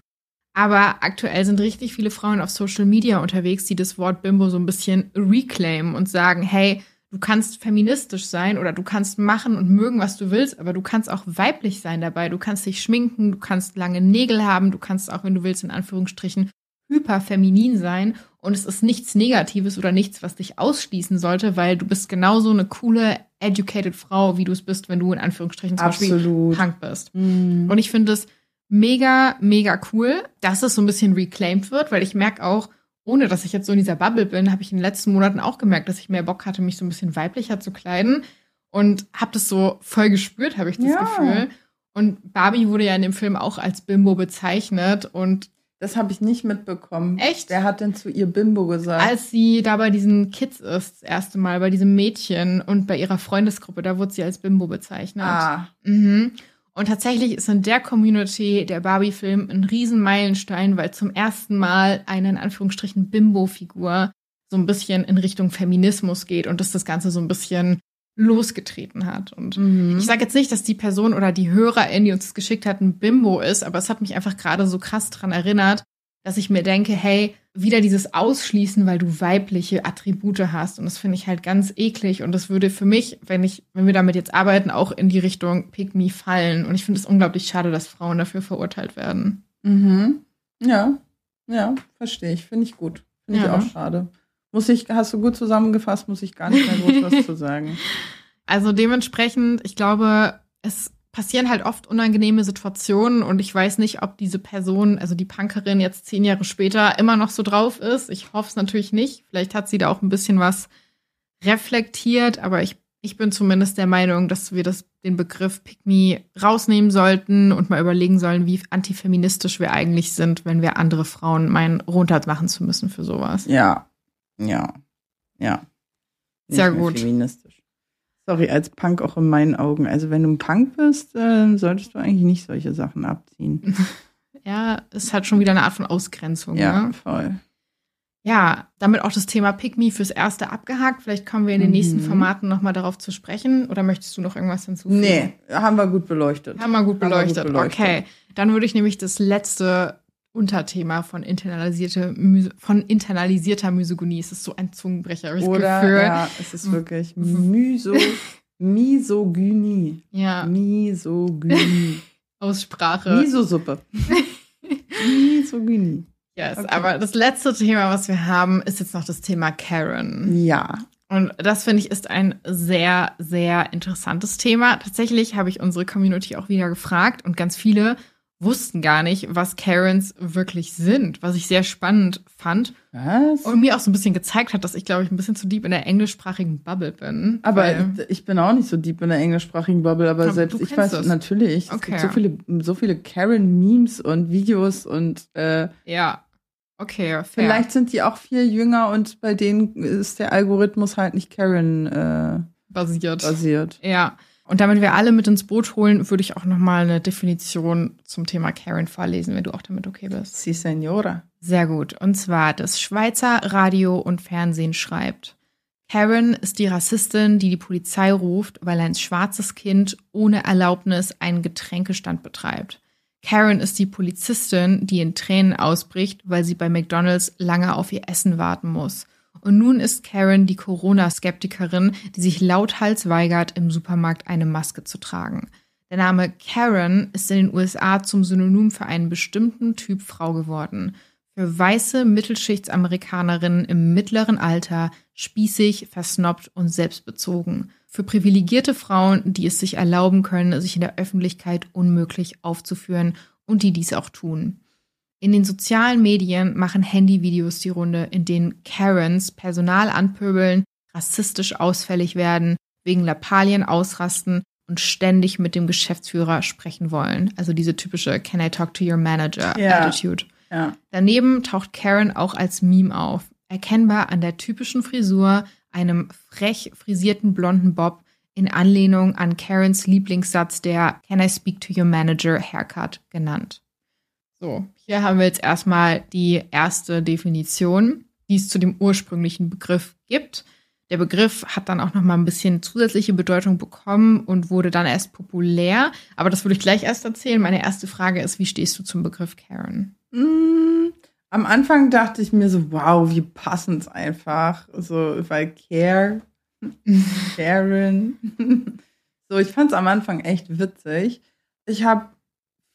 Aber aktuell sind richtig viele Frauen auf Social Media unterwegs, die das Wort Bimbo so ein bisschen reclaimen und sagen, hey, du kannst feministisch sein oder du kannst machen und mögen, was du willst, aber du kannst auch weiblich sein dabei. Du kannst dich schminken, du kannst lange Nägel haben, du kannst auch, wenn du willst, in Anführungsstrichen, hyperfeminin sein und es ist nichts Negatives oder nichts, was dich ausschließen sollte, weil du bist genauso eine coole, educated Frau, wie du es bist, wenn du in Anführungsstrichen zum Absolut. Beispiel Punk bist. Mm. Und ich finde es mega, mega cool, dass es so ein bisschen reclaimed wird, weil ich merke auch, ohne dass ich jetzt so in dieser Bubble bin, habe ich in den letzten Monaten auch gemerkt, dass ich mehr Bock hatte, mich so ein bisschen weiblicher zu kleiden und habe das so voll gespürt, habe ich das ja. Gefühl. Und Barbie wurde ja in dem Film auch als Bimbo bezeichnet und das habe ich nicht mitbekommen. Echt? Wer hat denn zu ihr Bimbo gesagt? Als sie da bei diesen Kids ist, das erste Mal, bei diesem Mädchen und bei ihrer Freundesgruppe, da wurde sie als Bimbo bezeichnet. Ah. Mhm. Und tatsächlich ist in der Community der Barbie-Film ein Riesenmeilenstein, weil zum ersten Mal eine in Anführungsstrichen Bimbo-Figur so ein bisschen in Richtung Feminismus geht und dass das Ganze so ein bisschen losgetreten hat. Und mhm. ich sage jetzt nicht, dass die Person oder die Hörerin, die uns das geschickt hat, ein Bimbo ist, aber es hat mich einfach gerade so krass dran erinnert, dass ich mir denke, hey, wieder dieses Ausschließen, weil du weibliche Attribute hast. Und das finde ich halt ganz eklig. Und das würde für mich, wenn ich, wenn wir damit jetzt arbeiten, auch in die Richtung Pick Me fallen. Und ich finde es unglaublich schade, dass Frauen dafür verurteilt werden. Mhm. Ja, ja, verstehe ich. Finde ich gut. Finde ja. ich auch schade. Muss ich, hast du gut zusammengefasst, muss ich gar nicht mehr groß was zu sagen. (laughs) Also dementsprechend, ich glaube, es passieren halt oft unangenehme Situationen und ich weiß nicht, ob diese Person, also die Punkerin jetzt zehn Jahre später immer noch so drauf ist. Ich hoffe es natürlich nicht. Vielleicht hat sie da auch ein bisschen was reflektiert, aber ich, ich bin zumindest der Meinung, dass wir das, den Begriff Pick Me rausnehmen sollten und mal überlegen sollen, wie antifeministisch wir eigentlich sind, wenn wir andere Frauen meinen, runtermachen zu müssen für sowas. Ja, ja. Ja. Nicht Sehr gut. Feministisch. Sorry, als Punk auch in meinen Augen. Also wenn du ein Punk bist, äh, solltest du eigentlich nicht solche Sachen abziehen. (laughs) ja, ist halt schon wieder eine Art von Ausgrenzung. Ja, ne? voll. Ja, damit auch das Thema Pick Me fürs Erste abgehakt. Vielleicht kommen wir in den mhm. nächsten Formaten nochmal darauf zu sprechen. Oder möchtest du noch irgendwas hinzufügen? Nee, haben wir gut beleuchtet. Haben wir gut beleuchtet. Wir gut beleuchtet. Okay, dann würde ich nämlich das letzte Unterthema von, internalisierte, von internalisierter Misogynie. Es ist so ein Zungenbrecher, habe ich Oder, Gefühl. Ja, es ist wirklich Miso, Misogynie. Ja. Misogynie. (laughs) Aussprache. Miso-Suppe. (laughs) Misogynie. Yes, okay. aber das letzte Thema, was wir haben, ist jetzt noch das Thema Karen. Ja. Und das finde ich ist ein sehr, sehr interessantes Thema. Tatsächlich habe ich unsere Community auch wieder gefragt und ganz viele wussten gar nicht, was Karens wirklich sind, was ich sehr spannend fand. Was? Und mir auch so ein bisschen gezeigt hat, dass ich, glaube ich, ein bisschen zu deep in der englischsprachigen Bubble bin. Aber ich bin auch nicht so deep in der englischsprachigen Bubble, aber, aber selbst ich weiß das. natürlich. Okay. Es gibt so viele, so viele Karen-Memes und Videos und äh, Ja. Okay, fair. Vielleicht sind die auch viel jünger und bei denen ist der Algorithmus halt nicht Karen äh, basiert. basiert. Ja. Und damit wir alle mit ins Boot holen, würde ich auch noch mal eine Definition zum Thema Karen vorlesen, wenn du auch damit okay bist. Si, Senora. Sehr gut. Und zwar das Schweizer Radio und Fernsehen schreibt. Karen ist die Rassistin, die die Polizei ruft, weil ein schwarzes Kind ohne Erlaubnis einen Getränkestand betreibt. Karen ist die Polizistin, die in Tränen ausbricht, weil sie bei McDonald's lange auf ihr Essen warten muss. Und nun ist Karen die Corona-Skeptikerin, die sich lauthals weigert, im Supermarkt eine Maske zu tragen. Der Name Karen ist in den USA zum Synonym für einen bestimmten Typ Frau geworden. Für weiße Mittelschichtsamerikanerinnen im mittleren Alter, spießig, versnobbt und selbstbezogen. Für privilegierte Frauen, die es sich erlauben können, sich in der Öffentlichkeit unmöglich aufzuführen und die dies auch tun. In den sozialen Medien machen Handyvideos die Runde, in denen Karens Personal anpöbeln, rassistisch ausfällig werden, wegen Lappalien ausrasten und ständig mit dem Geschäftsführer sprechen wollen. Also diese typische Can I talk to your manager Ja. Attitude. Ja. Daneben taucht Karen auch als Meme auf, erkennbar an der typischen Frisur, einem frech frisierten blonden Bob in Anlehnung an Karens Lieblingssatz der Can I speak to your manager Haircut genannt. So, hier haben wir jetzt erstmal die erste Definition, die es zu dem ursprünglichen Begriff gibt. Der Begriff hat dann auch noch mal ein bisschen zusätzliche Bedeutung bekommen und wurde dann erst populär. Aber das würde ich gleich erst erzählen. Meine erste Frage ist, wie stehst du zum Begriff Karen? Mm, am Anfang dachte ich mir so, wow, wie passend einfach. So, weil Care, Karen. (laughs) so, ich fand es am Anfang echt witzig. Ich habe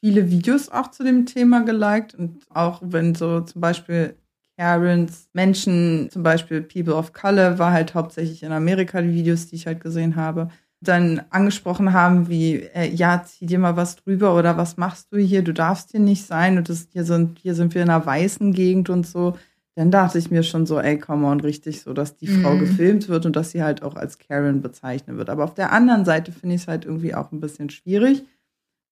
viele Videos auch zu dem Thema geliked und auch wenn so zum Beispiel Karens, Menschen, zum Beispiel People of Color, war halt hauptsächlich in Amerika die Videos, die ich halt gesehen habe, dann angesprochen haben wie, äh, ja, zieh dir mal was drüber oder was machst du hier, du darfst hier nicht sein und das, hier, sind, hier sind wir in einer weißen Gegend und so. Dann dachte ich mir schon so, ey, come on, richtig so, dass die Frau Mhm. gefilmt wird und dass sie halt auch als Karen bezeichnet wird. Aber auf der anderen Seite finde ich es halt irgendwie auch ein bisschen schwierig,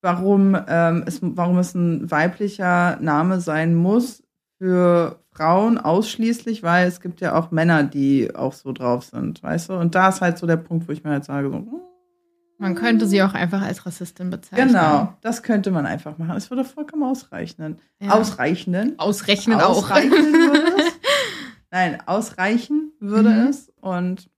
warum, ähm, es, warum es ein weiblicher Name sein muss für Frauen ausschließlich, weil es gibt ja auch Männer, die auch so drauf sind, weißt du? Und da ist halt so der Punkt, wo ich mir halt sage, so, hm, Man könnte sie auch einfach als Rassistin bezeichnen. genau, das könnte man einfach machen. Es würde vollkommen ausreichen. Ja. Ausreichen. Ausrechnen auch. Ausreichen (laughs) würde es. Nein, ausreichen würde Mhm. es. Und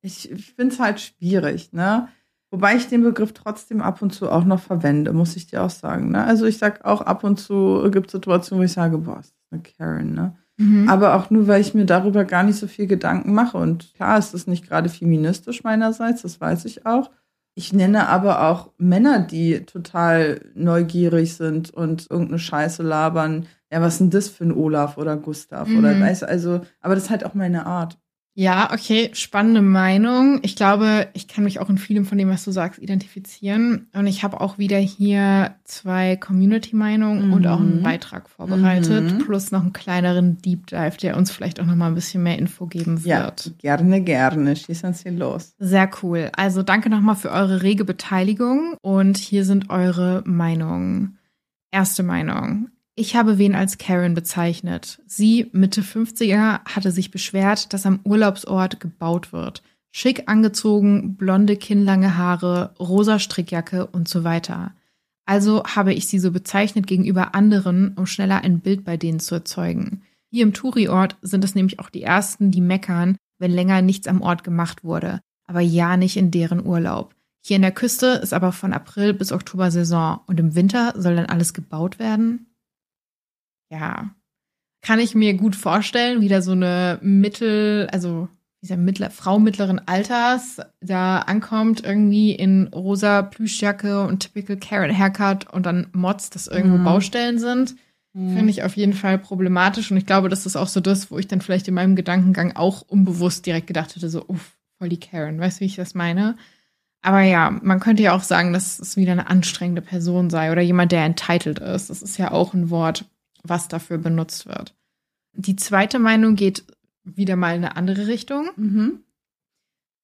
ich, ich finde es halt schwierig, ne? Wobei ich den Begriff trotzdem ab und zu auch noch verwende, muss ich dir auch sagen. Ne? Also ich sag auch ab und zu gibt es Situationen, wo ich sage, boah, ist das eine Karen, ne? Mhm. Aber auch nur, weil ich mir darüber gar nicht so viel Gedanken mache. Und klar, es ist nicht gerade feministisch meinerseits, das weiß ich auch. Ich nenne aber auch Männer, die total neugierig sind und irgendeine Scheiße labern. Ja, was ist denn das für ein Olaf oder Gustav? Oder Mhm. weißt du, also, aber das ist halt auch meine Art. Ja, okay, spannende Meinung. Ich glaube, ich kann mich auch in vielem von dem, was du sagst, identifizieren. Und ich habe auch wieder hier zwei Community-Meinungen und auch einen Mhm. Beitrag vorbereitet, Mhm. plus noch einen kleineren Deep Dive, der uns vielleicht auch noch mal ein bisschen mehr Info geben Ja, wird. gerne, gerne. Schieß uns hier los. Sehr cool. Also danke nochmal für eure rege Beteiligung und hier sind eure Meinungen. Erste Meinung. Ich habe wen als Karen bezeichnet. Sie, Mitte 50er, hatte sich beschwert, dass am Urlaubsort gebaut wird. Schick angezogen, blonde kinnlange Haare, rosa Strickjacke und so weiter. Also habe ich sie so bezeichnet gegenüber anderen, um schneller ein Bild bei denen zu erzeugen. Hier im Touri-Ort sind es nämlich auch die ersten, die meckern, wenn länger nichts am Ort gemacht wurde. Aber ja nicht in deren Urlaub. Hier in der Küste ist aber von April bis Oktober Saison und im Winter soll dann alles gebaut werden? Ja. Kann ich mir gut vorstellen, wie da so eine Mittel, also dieser mittler, Frau mittleren Alters da ankommt, irgendwie in rosa Plüschjacke und typical Karen Haircut und dann Mods, dass irgendwo Mhm. Baustellen sind. Finde ich auf jeden Fall problematisch und ich glaube, das ist auch so das, wo ich dann vielleicht in meinem Gedankengang auch unbewusst direkt gedacht hätte, so, uff, voll die Karen, weißt du, wie ich das meine? Aber ja, man könnte ja auch sagen, dass es wieder eine anstrengende Person sei oder jemand, der entitled ist. Das ist ja auch ein Wort, was dafür benutzt wird. Die zweite Meinung geht wieder mal in eine andere Richtung. Mhm.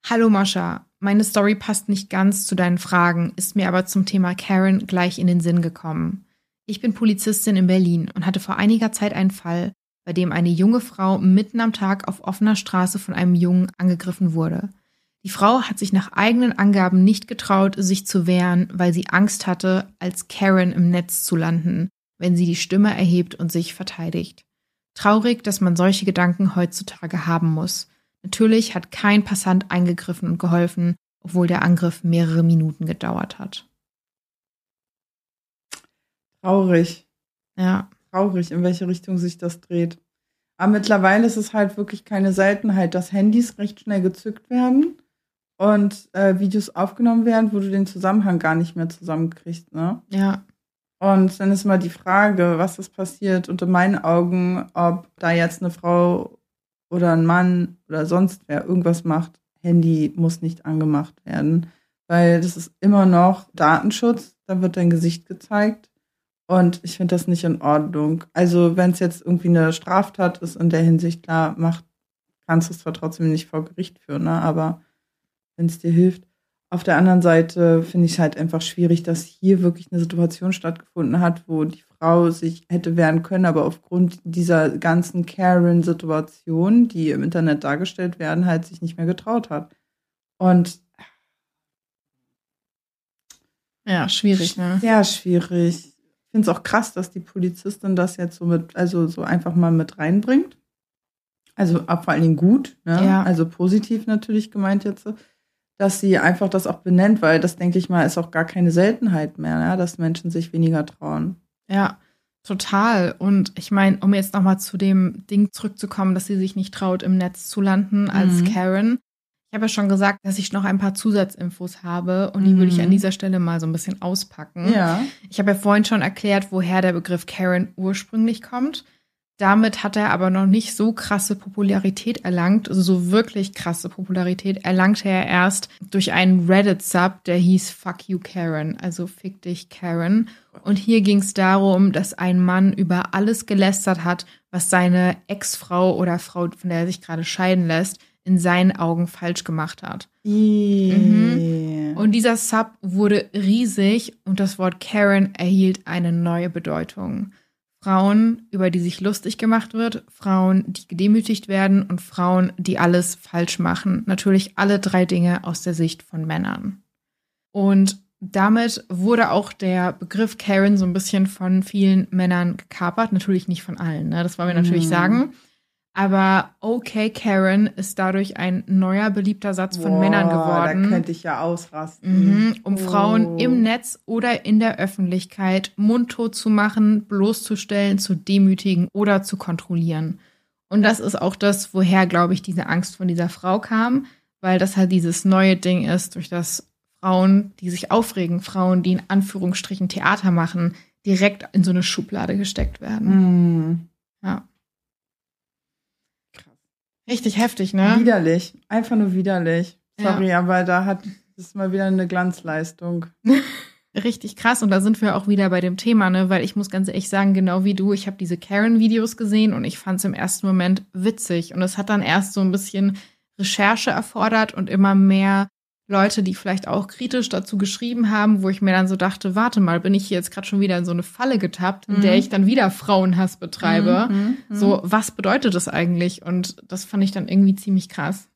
Hallo Mascha, meine Story passt nicht ganz zu deinen Fragen, ist mir aber zum Thema Karen gleich in den Sinn gekommen. Ich bin Polizistin in Berlin und hatte vor einiger Zeit einen Fall, bei dem eine junge Frau mitten am Tag auf offener Straße von einem Jungen angegriffen wurde. Die Frau hat sich nach eigenen Angaben nicht getraut, sich zu wehren, weil sie Angst hatte, als Karen im Netz zu landen, wenn sie die Stimme erhebt und sich verteidigt. Traurig, dass man solche Gedanken heutzutage haben muss. Natürlich hat kein Passant eingegriffen und geholfen, obwohl der Angriff mehrere Minuten gedauert hat. Traurig. Ja. Traurig, in welche Richtung sich das dreht. Aber mittlerweile ist es halt wirklich keine Seltenheit, dass Handys recht schnell gezückt werden und äh, Videos aufgenommen werden, wo du den Zusammenhang gar nicht mehr zusammenkriegst, ne? Ja. Und dann ist mal die Frage, was ist passiert? In meinen Augen, ob da jetzt eine Frau oder ein Mann oder sonst wer irgendwas macht, Handy muss nicht angemacht werden, weil das ist immer noch Datenschutz. Da wird dein Gesicht gezeigt. Und ich finde das nicht in Ordnung. Also, wenn es jetzt irgendwie eine Straftat ist, in der Hinsicht, klar, macht, kannst du es zwar trotzdem nicht vor Gericht führen, ne? aber wenn es dir hilft. Auf der anderen Seite finde ich es halt einfach schwierig, dass hier wirklich eine Situation stattgefunden hat, wo die Frau sich hätte wehren können, aber aufgrund dieser ganzen Karen-Situation, die im Internet dargestellt werden, halt sich nicht mehr getraut hat. Und ja, schwierig, ne? Sehr schwierig. Ich finde es auch krass, dass die Polizistin das jetzt so mit, also so einfach mal mit reinbringt. Also vor allen Dingen gut, ne? Ja. Also positiv natürlich gemeint jetzt dass sie einfach das auch benennt, weil das, denke ich mal, ist auch gar keine Seltenheit mehr, ja, dass Menschen sich weniger trauen. Ja, total. Und ich meine, um jetzt nochmal zu dem Ding zurückzukommen, dass sie sich nicht traut, im Netz zu landen als mhm. Karen. Ich habe ja schon gesagt, dass ich noch ein paar Zusatzinfos habe und die mhm. würde ich an dieser Stelle mal so ein bisschen auspacken. Ja. Ich habe ja vorhin schon erklärt, woher der Begriff Karen ursprünglich kommt. Damit hat er aber noch nicht so krasse Popularität erlangt, also so wirklich krasse Popularität erlangte er erst durch einen Reddit-Sub, der hieß Fuck You Karen, also Fick dich Karen. Und hier ging es darum, dass ein Mann über alles gelästert hat, was seine Ex-Frau oder Frau, von der er sich gerade scheiden lässt, in seinen Augen falsch gemacht hat. Mhm. Und dieser Sub wurde riesig und das Wort Karen erhielt eine neue Bedeutung. Frauen, über die sich lustig gemacht wird, Frauen, die gedemütigt werden und Frauen, die alles falsch machen. Natürlich alle drei Dinge aus der Sicht von Männern. Und damit wurde auch der Begriff Karen so ein bisschen von vielen Männern gekapert. Natürlich nicht von allen, ne? das wollen wir natürlich mhm. sagen. Aber okay, Karen ist dadurch ein neuer beliebter Satz von Boah, Männern geworden. Da könnte ich ja ausrasten. Mhm, um oh. Frauen im Netz oder in der Öffentlichkeit mundtot zu machen, bloßzustellen, zu demütigen oder zu kontrollieren. Und das ist auch das, woher, glaube ich, diese Angst von dieser Frau kam, weil das halt dieses neue Ding ist, durch das Frauen, die sich aufregen, Frauen, die in Anführungsstrichen Theater machen, direkt in so eine Schublade gesteckt werden. Mhm. Ja. Richtig heftig, ne? Widerlich. Einfach nur widerlich. Sorry, ja. aber da hat das mal wieder eine Glanzleistung. (laughs) Richtig krass. Und da sind wir auch wieder bei dem Thema, ne? Weil ich muss ganz ehrlich sagen, genau wie du, ich habe diese Karen-Videos gesehen und ich fand es im ersten Moment witzig. Und es hat dann erst so ein bisschen Recherche erfordert und immer mehr Leute, die vielleicht auch kritisch dazu geschrieben haben, wo ich mir dann so dachte, warte mal, bin ich hier jetzt gerade schon wieder in so eine Falle getappt, in mhm. der ich dann wieder Frauenhass betreibe. Mhm, mhm, mhm. So, was bedeutet das eigentlich? Und das fand ich dann irgendwie ziemlich krass.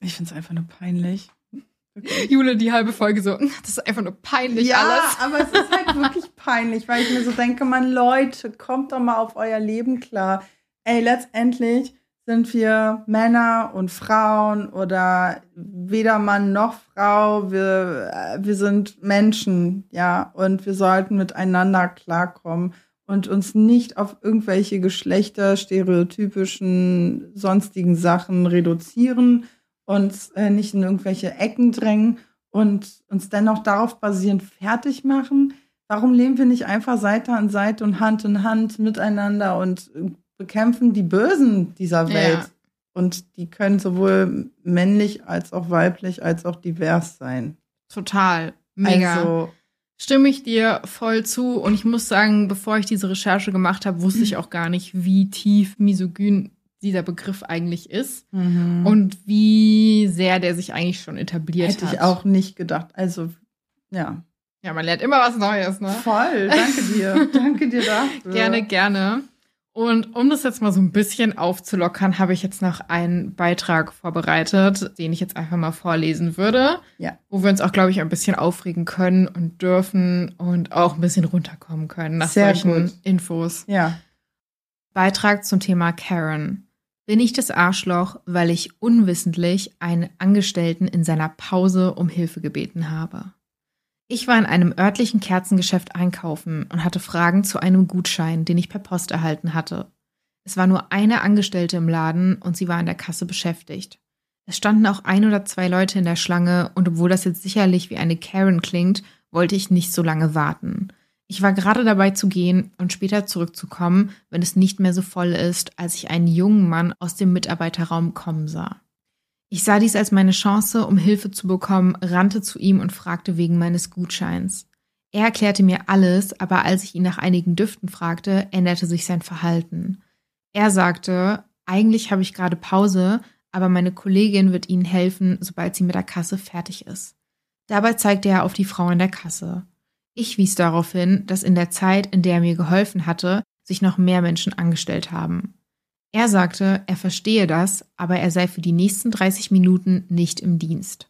Ich finde es einfach nur peinlich. (laughs) Jule, die halbe Folge so, (laughs) das ist einfach nur peinlich ja, alles. Ja, (laughs) aber es ist halt wirklich peinlich, weil ich mir so denke, man, Leute, kommt doch mal auf euer Leben klar. Ey, letztendlich sind wir Männer und Frauen oder weder Mann noch Frau. Wir, äh, wir sind Menschen, ja, und wir sollten miteinander klarkommen und uns nicht auf irgendwelche geschlechterstereotypischen sonstigen Sachen reduzieren, uns äh, nicht in irgendwelche Ecken drängen und uns dennoch darauf basierend fertig machen. Warum leben wir nicht einfach Seite an Seite und Hand in Hand miteinander und äh, bekämpfen die Bösen dieser Welt. Ja. Und die können sowohl männlich als auch weiblich als auch divers sein. Total. Mega. Also, Stimme ich dir voll zu. Und ich muss sagen, bevor ich diese Recherche gemacht habe, wusste ich auch gar nicht, wie tief misogyn dieser Begriff eigentlich ist mhm. und wie sehr der sich eigentlich schon etabliert Hätte hat. Hätte ich auch nicht gedacht. Also, ja. Ja, man lernt immer was Neues, ne? Voll. Danke dir. (laughs) Danke dir dafür. Gerne, gerne. Und um das jetzt mal so ein bisschen aufzulockern, habe ich jetzt noch einen Beitrag vorbereitet, den ich jetzt einfach mal vorlesen würde. Ja. Wo wir uns auch, glaube ich, ein bisschen aufregen können und dürfen und auch ein bisschen runterkommen können nach Sehr solchen gut. Infos. Ja. Beitrag zum Thema Karen. Bin ich das Arschloch, weil ich unwissentlich einen Angestellten in seiner Pause um Hilfe gebeten habe? Ich war in einem örtlichen Kerzengeschäft einkaufen und hatte Fragen zu einem Gutschein, den ich per Post erhalten hatte. Es war nur eine Angestellte im Laden und sie war an der Kasse beschäftigt. Es standen auch ein oder zwei Leute in der Schlange und obwohl das jetzt sicherlich wie eine Karen klingt, wollte ich nicht so lange warten. Ich war gerade dabei zu gehen und später zurückzukommen, wenn es nicht mehr so voll ist, als ich einen jungen Mann aus dem Mitarbeiterraum kommen sah. Ich sah dies als meine Chance, um Hilfe zu bekommen, rannte zu ihm und fragte wegen meines Gutscheins. Er erklärte mir alles, aber als ich ihn nach einigen Düften fragte, änderte sich sein Verhalten. Er sagte, eigentlich habe ich gerade Pause, aber meine Kollegin wird Ihnen helfen, sobald sie mit der Kasse fertig ist. Dabei zeigte er auf die Frau in der Kasse. Ich wies darauf hin, dass in der Zeit, in der er mir geholfen hatte, sich noch mehr Menschen angestellt haben. Er sagte, er verstehe das, aber er sei für die nächsten 30 Minuten nicht im Dienst.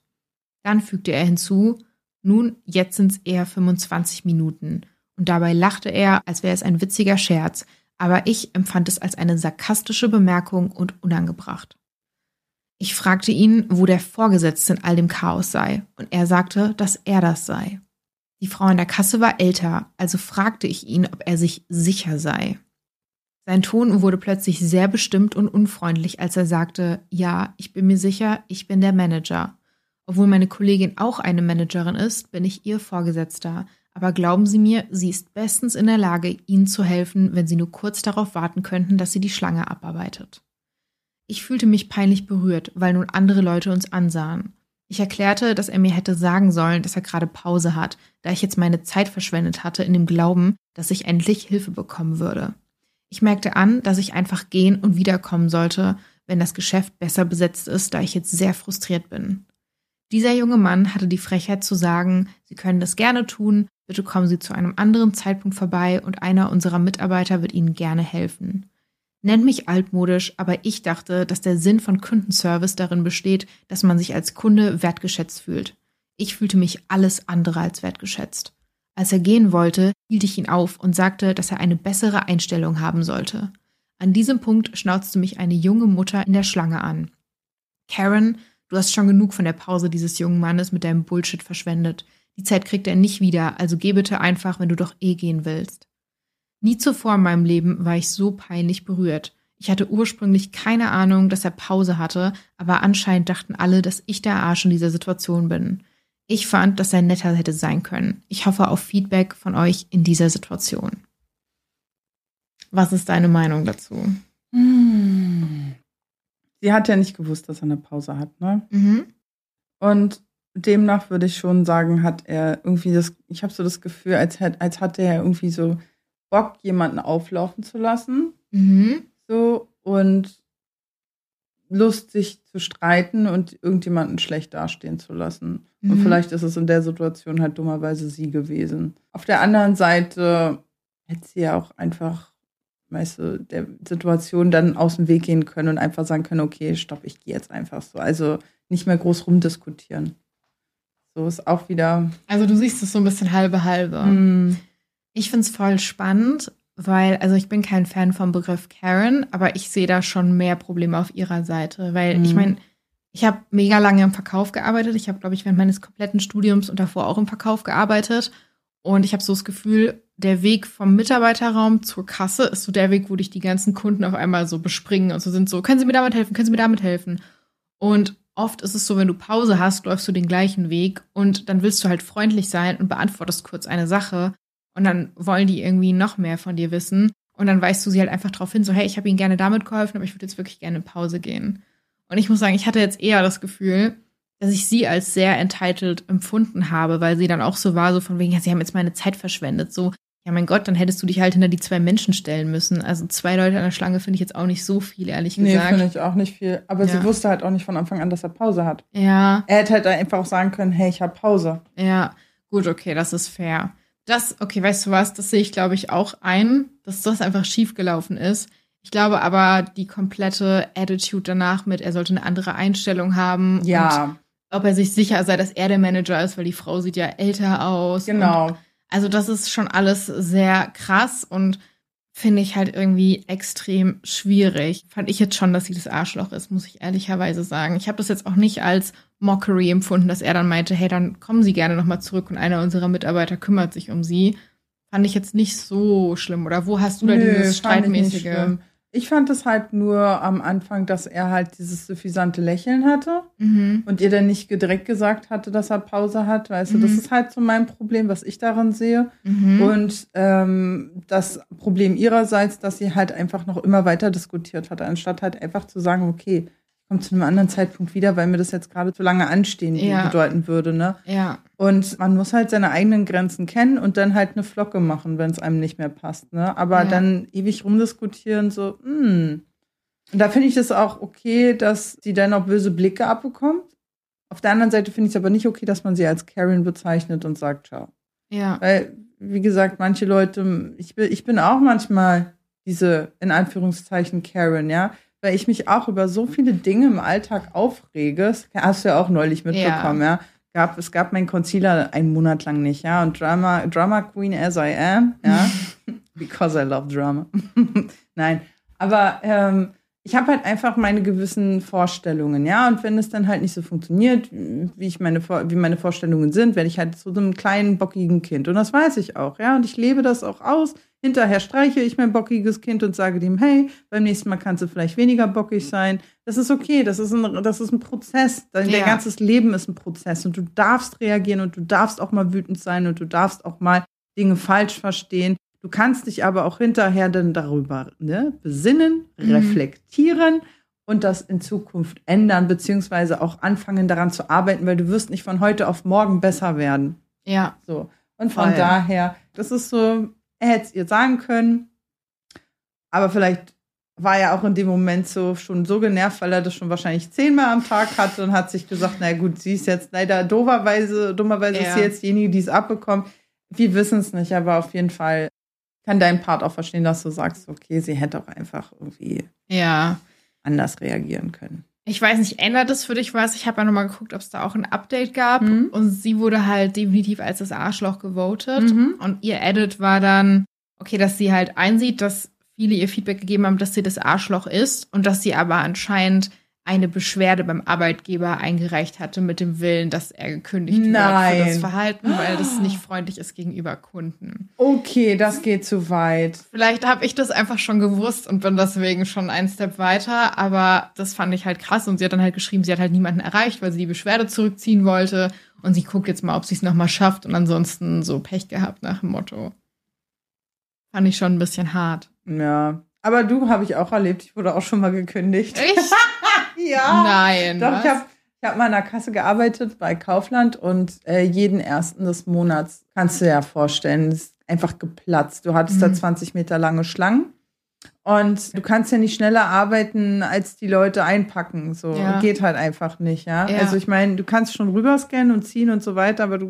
Dann fügte er hinzu, nun, jetzt sind's eher 25 Minuten. Und dabei lachte er, als wäre es ein witziger Scherz, aber ich empfand es als eine sarkastische Bemerkung und unangebracht. Ich fragte ihn, wo der Vorgesetzte in all dem Chaos sei, und er sagte, dass er das sei. Die Frau in der Kasse war älter, also fragte ich ihn, ob er sich sicher sei. Sein Ton wurde plötzlich sehr bestimmt und unfreundlich, als er sagte, ja, ich bin mir sicher, ich bin der Manager. Obwohl meine Kollegin auch eine Managerin ist, bin ich ihr Vorgesetzter. Aber glauben Sie mir, sie ist bestens in der Lage, Ihnen zu helfen, wenn Sie nur kurz darauf warten könnten, dass sie die Schlange abarbeitet. Ich fühlte mich peinlich berührt, weil nun andere Leute uns ansahen. Ich erklärte, dass er mir hätte sagen sollen, dass er gerade Pause hat, da ich jetzt meine Zeit verschwendet hatte in dem Glauben, dass ich endlich Hilfe bekommen würde. Ich merkte an, dass ich einfach gehen und wiederkommen sollte, wenn das Geschäft besser besetzt ist, da ich jetzt sehr frustriert bin. Dieser junge Mann hatte die Frechheit zu sagen, Sie können das gerne tun, bitte kommen Sie zu einem anderen Zeitpunkt vorbei und einer unserer Mitarbeiter wird Ihnen gerne helfen. Nennt mich altmodisch, aber ich dachte, dass der Sinn von Kundenservice darin besteht, dass man sich als Kunde wertgeschätzt fühlt. Ich fühlte mich alles andere als wertgeschätzt. Als er gehen wollte, hielt ich ihn auf und sagte, dass er eine bessere Einstellung haben sollte. An diesem Punkt schnauzte mich eine junge Mutter in der Schlange an. Karen, du hast schon genug von der Pause dieses jungen Mannes mit deinem Bullshit verschwendet. Die Zeit kriegt er nicht wieder, also geh bitte einfach, wenn du doch eh gehen willst. Nie zuvor in meinem Leben war ich so peinlich berührt. Ich hatte ursprünglich keine Ahnung, dass er Pause hatte, aber anscheinend dachten alle, dass ich der Arsch in dieser Situation bin. Ich fand, dass er netter hätte sein können. Ich hoffe auf Feedback von euch in dieser Situation. Was ist deine Meinung dazu? Hm. Sie hat ja nicht gewusst, dass er eine Pause hat, ne? Mhm. Und demnach würde ich schon sagen, hat er irgendwie das, ich habe so das Gefühl, als, hätte, als hatte er irgendwie so Bock, jemanden auflaufen zu lassen. Mhm. So, und Lust, sich zu streiten und irgendjemanden schlecht dastehen zu lassen. Mhm. Und vielleicht ist es in der Situation halt dummerweise sie gewesen. Auf der anderen Seite hätte sie ja auch einfach, weißt du, der Situation dann aus dem Weg gehen können und einfach sagen können, okay, stopp, ich gehe jetzt einfach so. Also nicht mehr groß rumdiskutieren. So ist auch wieder. Also du siehst es so ein bisschen halbe halbe. Mm. Ich finde es voll spannend, weil, also ich bin kein Fan vom Begriff Karen, aber ich sehe da schon mehr Probleme auf ihrer Seite, weil Mhm. ich meine, ich habe mega lange im Verkauf gearbeitet. Ich habe, glaube ich, während meines kompletten Studiums und davor auch im Verkauf gearbeitet. Und ich habe so das Gefühl, der Weg vom Mitarbeiterraum zur Kasse ist so der Weg, wo dich die ganzen Kunden auf einmal so bespringen und so sind so, können Sie mir damit helfen, können Sie mir damit helfen? Und oft ist es so, wenn du Pause hast, läufst du den gleichen Weg und dann willst du halt freundlich sein und beantwortest kurz eine Sache und dann wollen die irgendwie noch mehr von dir wissen und dann weißt du sie halt einfach darauf hin, so hey, ich habe ihnen gerne damit geholfen, aber ich würde jetzt wirklich gerne in Pause gehen. Und ich muss sagen, ich hatte jetzt eher das Gefühl, dass ich sie als sehr entitled empfunden habe, weil sie dann auch so war, so von wegen, ja, sie haben jetzt meine Zeit verschwendet. So, ja, mein Gott, dann hättest du dich halt hinter die zwei Menschen stellen müssen. Also zwei Leute an der Schlange finde ich jetzt auch nicht so viel, ehrlich Nee, gesagt. finde ich auch nicht viel. Aber Ja. sie wusste halt auch nicht von Anfang an, dass er Pause hat. ja, Er hätte halt einfach auch sagen können, hey, ich habe Pause. ja, gut, okay, das ist fair. Das, okay, weißt du was, das sehe ich, glaube ich, auch ein, dass das einfach schiefgelaufen ist. Ich glaube aber, die komplette Attitude danach mit, er sollte eine andere Einstellung haben. Ja. ob er sich sicher sei, dass er der Manager ist, weil die Frau sieht ja älter aus. Genau. Also das ist schon alles sehr krass und finde ich halt irgendwie extrem schwierig. Fand ich jetzt schon, dass sie das Arschloch ist, muss ich ehrlicherweise sagen. Ich habe das jetzt auch nicht als Mockery empfunden, dass er dann meinte, hey, dann kommen Sie gerne nochmal zurück und einer unserer Mitarbeiter kümmert sich um Sie. Fand ich jetzt nicht so schlimm. Oder wo hast du da Nö, dieses streitmäßige? Ich fand es halt nur am Anfang, dass er halt dieses suffisante Lächeln hatte mhm. und ihr dann nicht direkt gesagt hatte, dass er Pause hat. Weißt mhm. du, das mhm. ist halt so mein Problem, was ich daran sehe. Mhm. Und ähm, das Problem ihrerseits, dass sie halt einfach noch immer weiter diskutiert hat, anstatt halt einfach zu sagen, okay, kommt zu einem anderen Zeitpunkt wieder, weil mir das jetzt gerade zu lange anstehen ja. bedeuten würde, ne? Ja. Und man muss halt seine eigenen Grenzen kennen und dann halt eine Flocke machen, wenn es einem nicht mehr passt, ne? Aber ja. dann ewig rumdiskutieren, so, hm. Und da finde ich es auch okay, dass sie dann auch böse Blicke abbekommt. Auf der anderen Seite finde ich es aber nicht okay, dass man sie als Karen bezeichnet und sagt, ciao. Ja. Weil, wie gesagt, manche Leute, ich bin, ich bin auch manchmal diese, in Anführungszeichen, Karen, ja weil ich mich auch über so viele Dinge im Alltag aufrege. Das hast du ja auch neulich mitbekommen, ja. ja. Gab, es gab meinen Concealer einen Monat lang nicht, ja. Und Drama, Drama Queen as I am, ja. (laughs) Because I love Drama. (laughs) Nein. Aber ähm, ich habe halt einfach meine gewissen Vorstellungen, ja. Und wenn es dann halt nicht so funktioniert, wie ich meine, wie meine Vorstellungen sind, werde ich halt zu so einem kleinen, bockigen Kind. Und das weiß ich auch, ja. Und ich lebe das auch aus. Hinterher streiche ich mein bockiges Kind und sage dem, hey, beim nächsten Mal kannst du vielleicht weniger bockig sein. Das ist okay, das ist ein, das ist ein Prozess. Dein ja. ganzes Leben ist ein Prozess und du darfst reagieren und du darfst auch mal wütend sein und du darfst auch mal Dinge falsch verstehen. Du kannst dich aber auch hinterher dann darüber ne, besinnen, mhm. reflektieren und das in Zukunft ändern, beziehungsweise auch anfangen daran zu arbeiten, weil du wirst nicht von heute auf morgen besser werden. Ja. So. Und von Voll. daher, das ist so er hätte es ihr sagen können. Aber vielleicht war er auch in dem Moment so schon so genervt, weil er das schon wahrscheinlich zehnmal am Tag hatte und hat sich gesagt, na gut, sie ist jetzt leider dooferweise, dummerweise ja. ist sie jetzt diejenige, die es abbekommt. Wir wissen es nicht, aber auf jeden Fall kann dein Part auch verstehen, dass du sagst, okay, sie hätte auch einfach irgendwie ja. anders reagieren können. Ich weiß nicht, ändert das für dich was? Ich habe ja nochmal geguckt, ob es da auch ein Update gab. Mhm. Und sie wurde halt definitiv als das Arschloch gewotet. Mhm. Und ihr Edit war dann, okay, dass sie halt einsieht, dass viele ihr Feedback gegeben haben, dass sie das Arschloch ist und dass sie aber anscheinend eine Beschwerde beim Arbeitgeber eingereicht hatte mit dem Willen, dass er gekündigt Nein. wird für das Verhalten, weil das nicht freundlich ist gegenüber Kunden. Okay, das geht zu weit. Vielleicht habe ich das einfach schon gewusst und bin deswegen schon einen Step weiter, aber das fand ich halt krass und sie hat dann halt geschrieben, sie hat halt niemanden erreicht, weil sie die Beschwerde zurückziehen wollte und sie guckt jetzt mal, ob sie es nochmal schafft und ansonsten so Pech gehabt nach dem Motto. Fand ich schon ein bisschen hart. Ja, aber du habe ich auch erlebt, ich wurde auch schon mal gekündigt. Echt? (laughs) ja. Nein. Doch, was? ich habe ich hab mal in der Kasse gearbeitet bei Kaufland und äh, jeden ersten des Monats kannst du dir ja vorstellen, ist einfach geplatzt. Du hattest mhm. da 20 Meter lange Schlangen. Und du kannst ja nicht schneller arbeiten, als die Leute einpacken. So ja. geht halt einfach nicht, ja. ja. Also ich meine, du kannst schon rüberscannen und ziehen und so weiter, aber du,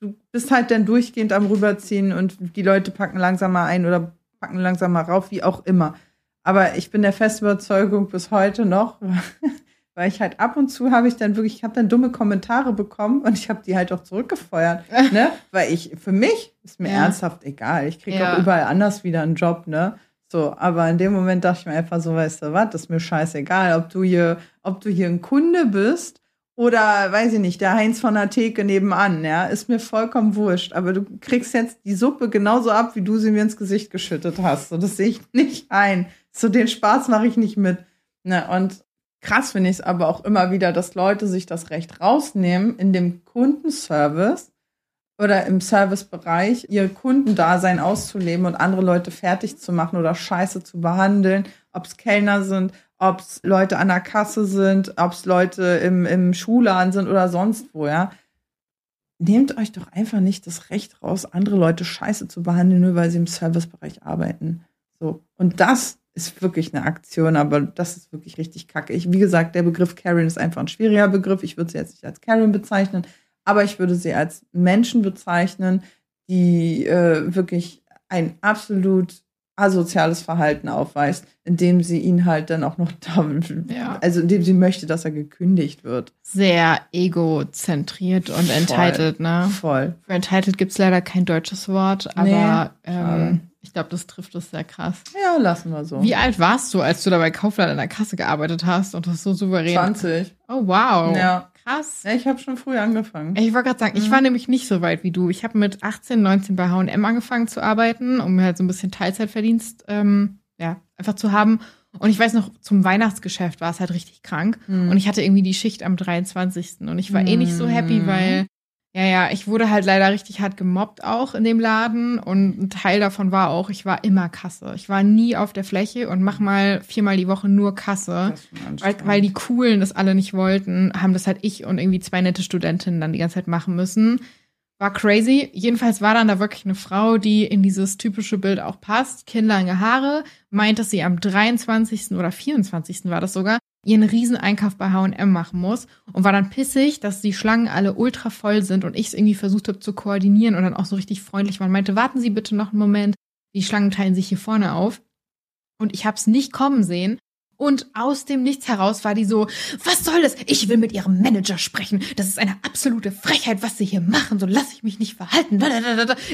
du bist halt dann durchgehend am rüberziehen und die Leute packen langsamer ein oder packen langsamer rauf, wie auch immer. Aber ich bin der festen Überzeugung bis heute noch, (laughs) weil ich halt ab und zu habe ich dann wirklich, ich habe dann dumme Kommentare bekommen und ich habe die halt auch zurückgefeuert, (laughs) ne? Weil ich, für mich ist mir ja. ernsthaft egal. Ich kriege ja. auch überall anders wieder einen Job, ne? So, aber in dem Moment dachte ich mir einfach so, weißt du was, das ist mir scheißegal, ob du hier, ob du hier ein Kunde bist oder, weiß ich nicht, der Heinz von der Theke nebenan, ja, ist mir vollkommen wurscht. Aber du kriegst jetzt die Suppe genauso ab, wie du sie mir ins Gesicht geschüttet hast. Und das sehe ich nicht ein. So den Spaß mache ich nicht mit. Ne, und krass finde ich es aber auch immer wieder, dass Leute sich das Recht rausnehmen, in dem Kundenservice oder im Servicebereich ihr Kundendasein auszuleben und andere Leute fertig zu machen oder scheiße zu behandeln, ob es Kellner sind, ob es Leute an der Kasse sind, ob es Leute im, im Schulladen sind oder sonst wo, ja. Nehmt euch doch einfach nicht das Recht raus, andere Leute scheiße zu behandeln, nur weil sie im Servicebereich arbeiten. So. Und das ist wirklich eine Aktion, aber das ist wirklich richtig kacke. Ich, wie gesagt, der Begriff Karen ist einfach ein schwieriger Begriff. Ich würde sie jetzt nicht als Karen bezeichnen, aber ich würde sie als Menschen bezeichnen, die äh, wirklich ein absolut asoziales Verhalten aufweist, indem sie ihn halt dann auch noch, (laughs) ja. also indem sie möchte, dass er gekündigt wird. Sehr egozentriert und entitled, ne? Voll. Für entitled gibt es leider kein deutsches Wort, aber nee, ähm, ich glaube, das trifft es sehr krass. Ja, lassen wir so. Wie alt warst du, als du da bei Kaufland an der Kasse gearbeitet hast und das so souverän? 20. Oh, wow. Ja. Krass. Ja, ich habe schon früh angefangen. Ich wollte gerade sagen, mhm. ich war nämlich nicht so weit wie du. Ich habe mit 18, 19 bei H&M angefangen zu arbeiten, um halt so ein bisschen Teilzeitverdienst ähm, ja, einfach zu haben. Und ich weiß noch, zum Weihnachtsgeschäft war es halt richtig krank. Mhm. Und ich hatte irgendwie die Schicht am 23. Und ich war mhm. eh nicht so happy, weil ja, ja, ich wurde halt leider richtig hart gemobbt auch in dem Laden und ein Teil davon war auch, ich war immer Kasse. Ich war nie auf der Fläche und mach mal viermal die Woche nur Kasse. Weil, weil die Coolen das alle nicht wollten, haben das halt ich und irgendwie zwei nette Studentinnen dann die ganze Zeit machen müssen. War crazy. Jedenfalls war dann da wirklich eine Frau, die in dieses typische Bild auch passt. Kinnlange Haare, meint, dass sie am 23. oder 24. war das sogar, ihren Rieseneinkauf bei H&M machen muss und war dann pissig, dass die Schlangen alle ultra voll sind und ich es irgendwie versucht habe zu koordinieren und dann auch so richtig freundlich war und meinte, warten Sie bitte noch einen Moment, die Schlangen teilen sich hier vorne auf. Und ich habe es nicht kommen sehen und aus dem Nichts heraus war die so, was soll das? Ich will mit ihrem Manager sprechen. Das ist eine absolute Frechheit, was sie hier machen. So lasse ich mich nicht verhalten.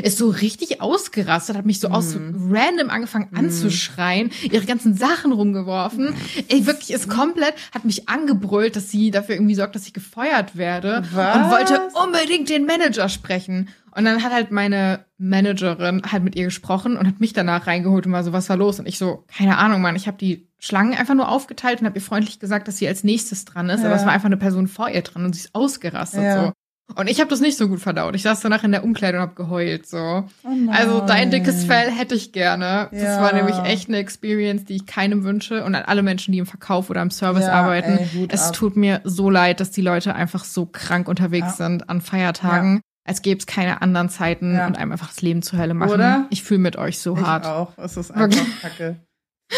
Ist so richtig ausgerastet, hat mich so mm. aus mhm. random angefangen mm. anzuschreien, ihre ganzen Sachen rumgeworfen. Ey, wirklich ist komplett, hat mich angebrüllt, dass sie dafür irgendwie sorgt, dass ich gefeuert werde was? und wollte unbedingt den Manager sprechen. Und dann hat halt meine Managerin halt mit ihr gesprochen und hat mich danach reingeholt und war so, was war los? Und ich so, keine Ahnung, Mann, ich habe die Schlangen einfach nur aufgeteilt und habe ihr freundlich gesagt, dass sie als nächstes dran ist, ja. aber es war einfach eine Person vor ihr dran und sie ist ausgerastet ja. so. Und ich habe das nicht so gut verdaut. Ich saß danach in der Umkleidung und habe geheult so. Oh also dein dickes Fell hätte ich gerne. Ja. Das war nämlich echt eine Experience, die ich keinem wünsche und an alle Menschen, die im Verkauf oder im Service arbeiten. Ey, es ab. tut mir so leid, dass die Leute einfach so krank unterwegs sind an Feiertagen als gäbe es keine anderen Zeiten ja. und einem einfach das Leben zur Hölle machen. Oder? Ich fühle mit euch so ich hart. auch. Es ist einfach kacke.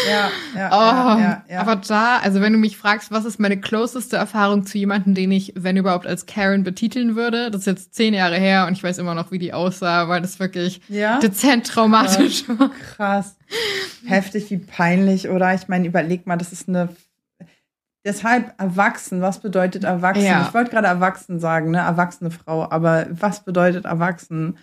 Ja, ja, oh, ja, ja, Aber da, also wenn du mich fragst, was ist meine closeste Erfahrung zu jemandem, den ich, wenn überhaupt, als Karen betiteln würde, das ist jetzt zehn Jahre her und ich weiß immer noch, wie die aussah, weil das wirklich dezent traumatisch war. Krass. Heftig, wie peinlich, oder? Ich meine, überleg mal, das ist eine Deshalb erwachsen, was bedeutet erwachsen? Ich wollte gerade erwachsen sagen, ne? Erwachsene Frau, aber was bedeutet erwachsen?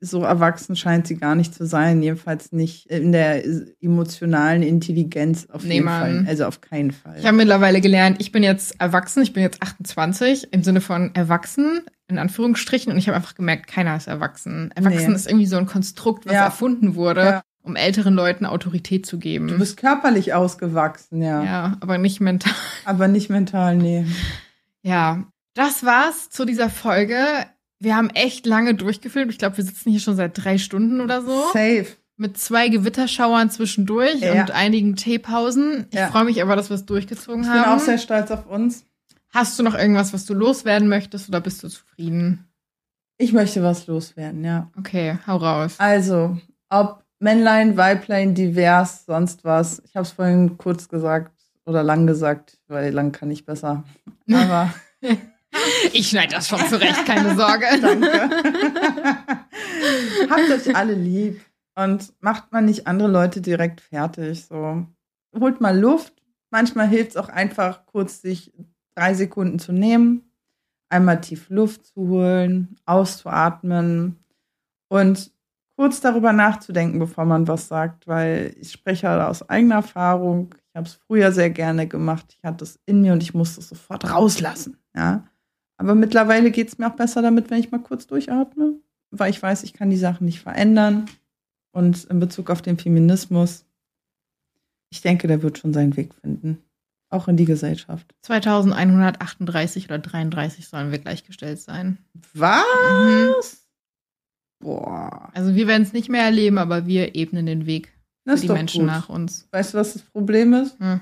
So erwachsen scheint sie gar nicht zu sein, jedenfalls nicht in der emotionalen Intelligenz auf nee, jeden Mann. Fall. Also auf keinen Fall. Ich habe mittlerweile gelernt, ich bin jetzt erwachsen, ich bin jetzt 28 im Sinne von erwachsen, in Anführungsstrichen, und ich habe einfach gemerkt, keiner ist erwachsen. Erwachsen nee. ist irgendwie so ein Konstrukt, was ja. erfunden wurde. Ja um älteren Leuten Autorität zu geben. Du bist körperlich ausgewachsen, ja. Ja, aber nicht mental. Aber nicht mental, nee. Ja, das war's zu dieser Folge. Wir haben echt lange durchgefilmt. Ich glaube, wir sitzen hier schon seit drei Stunden oder so. Safe. Mit zwei Gewitterschauern zwischendurch ja. und einigen Teepausen. Ich ja. freue mich aber, dass wir es durchgezogen haben. Ich bin auch sehr stolz auf uns. Hast du noch irgendwas, was du loswerden möchtest oder bist du zufrieden? Ich möchte was loswerden, ja. Okay, hau raus. Also, ob Männlein, Weiblein, divers, sonst was. Ich habe es vorhin kurz gesagt oder lang gesagt, weil lang kann ich besser. (laughs) Aber (laughs) ich schneide das schon zurecht, keine Sorge. (laughs) Danke. Habt euch alle lieb und macht man nicht andere Leute direkt fertig. So holt mal Luft. Manchmal hilft es auch einfach kurz, sich drei Sekunden zu nehmen, einmal tief Luft zu holen, auszuatmen und kurz darüber nachzudenken, bevor man was sagt, weil ich spreche halt aus eigener Erfahrung. Ich habe es früher sehr gerne gemacht. Ich hatte es in mir und ich musste es sofort rauslassen. Ja. Aber mittlerweile geht es mir auch besser damit, wenn ich mal kurz durchatme, weil ich weiß, ich kann die Sachen nicht verändern. Und in Bezug auf den Feminismus, ich denke, der wird schon seinen Weg finden. Auch in die Gesellschaft. 2138 oder 33 sollen wir gleichgestellt sein. Was? Mhm. Boah. Also wir werden es nicht mehr erleben, aber wir ebnen den Weg das für die Menschen gut. nach uns. Weißt du, was das Problem ist? Hm.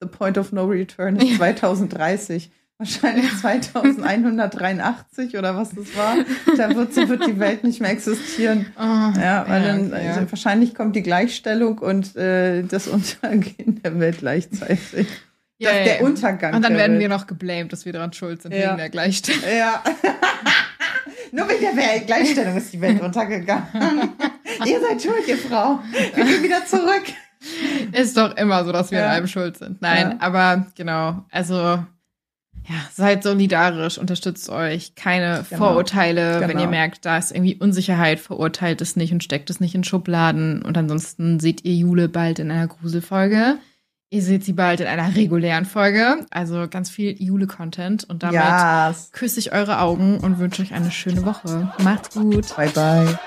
The point of no return ist (laughs) 2030. Wahrscheinlich 2183 oder was das war. Da wird, wird die Welt nicht mehr existieren. Oh, (laughs) ja, weil ja, dann okay. also wahrscheinlich kommt die Gleichstellung und äh, das (laughs) Untergehen der Welt gleichzeitig. Ja, das, der Untergang. Und dann werden wir noch geblamed, dass wir daran schuld sind wegen der Gleichstellung. Ja. (laughs) Nur wegen der Gleichstellung ist die Welt untergegangen. ihr seid schuld, ihr Frau. Wir gehen wieder zurück. Ist doch immer so, dass wir ja. in allem schuld sind. Nein, ja. aber genau. Also ja, seid solidarisch, unterstützt euch, keine genau. Vorurteile, genau. wenn ihr merkt, da ist irgendwie Unsicherheit, verurteilt es nicht und steckt es nicht in Schubladen. Und ansonsten seht ihr Jule bald in einer Gruselfolge. Ihr seht sie bald in einer regulären Folge. Also ganz viel Jule-Content. Und damit yes. küsse ich eure Augen und wünsche euch eine schöne Woche. Macht's gut. Bye, bye.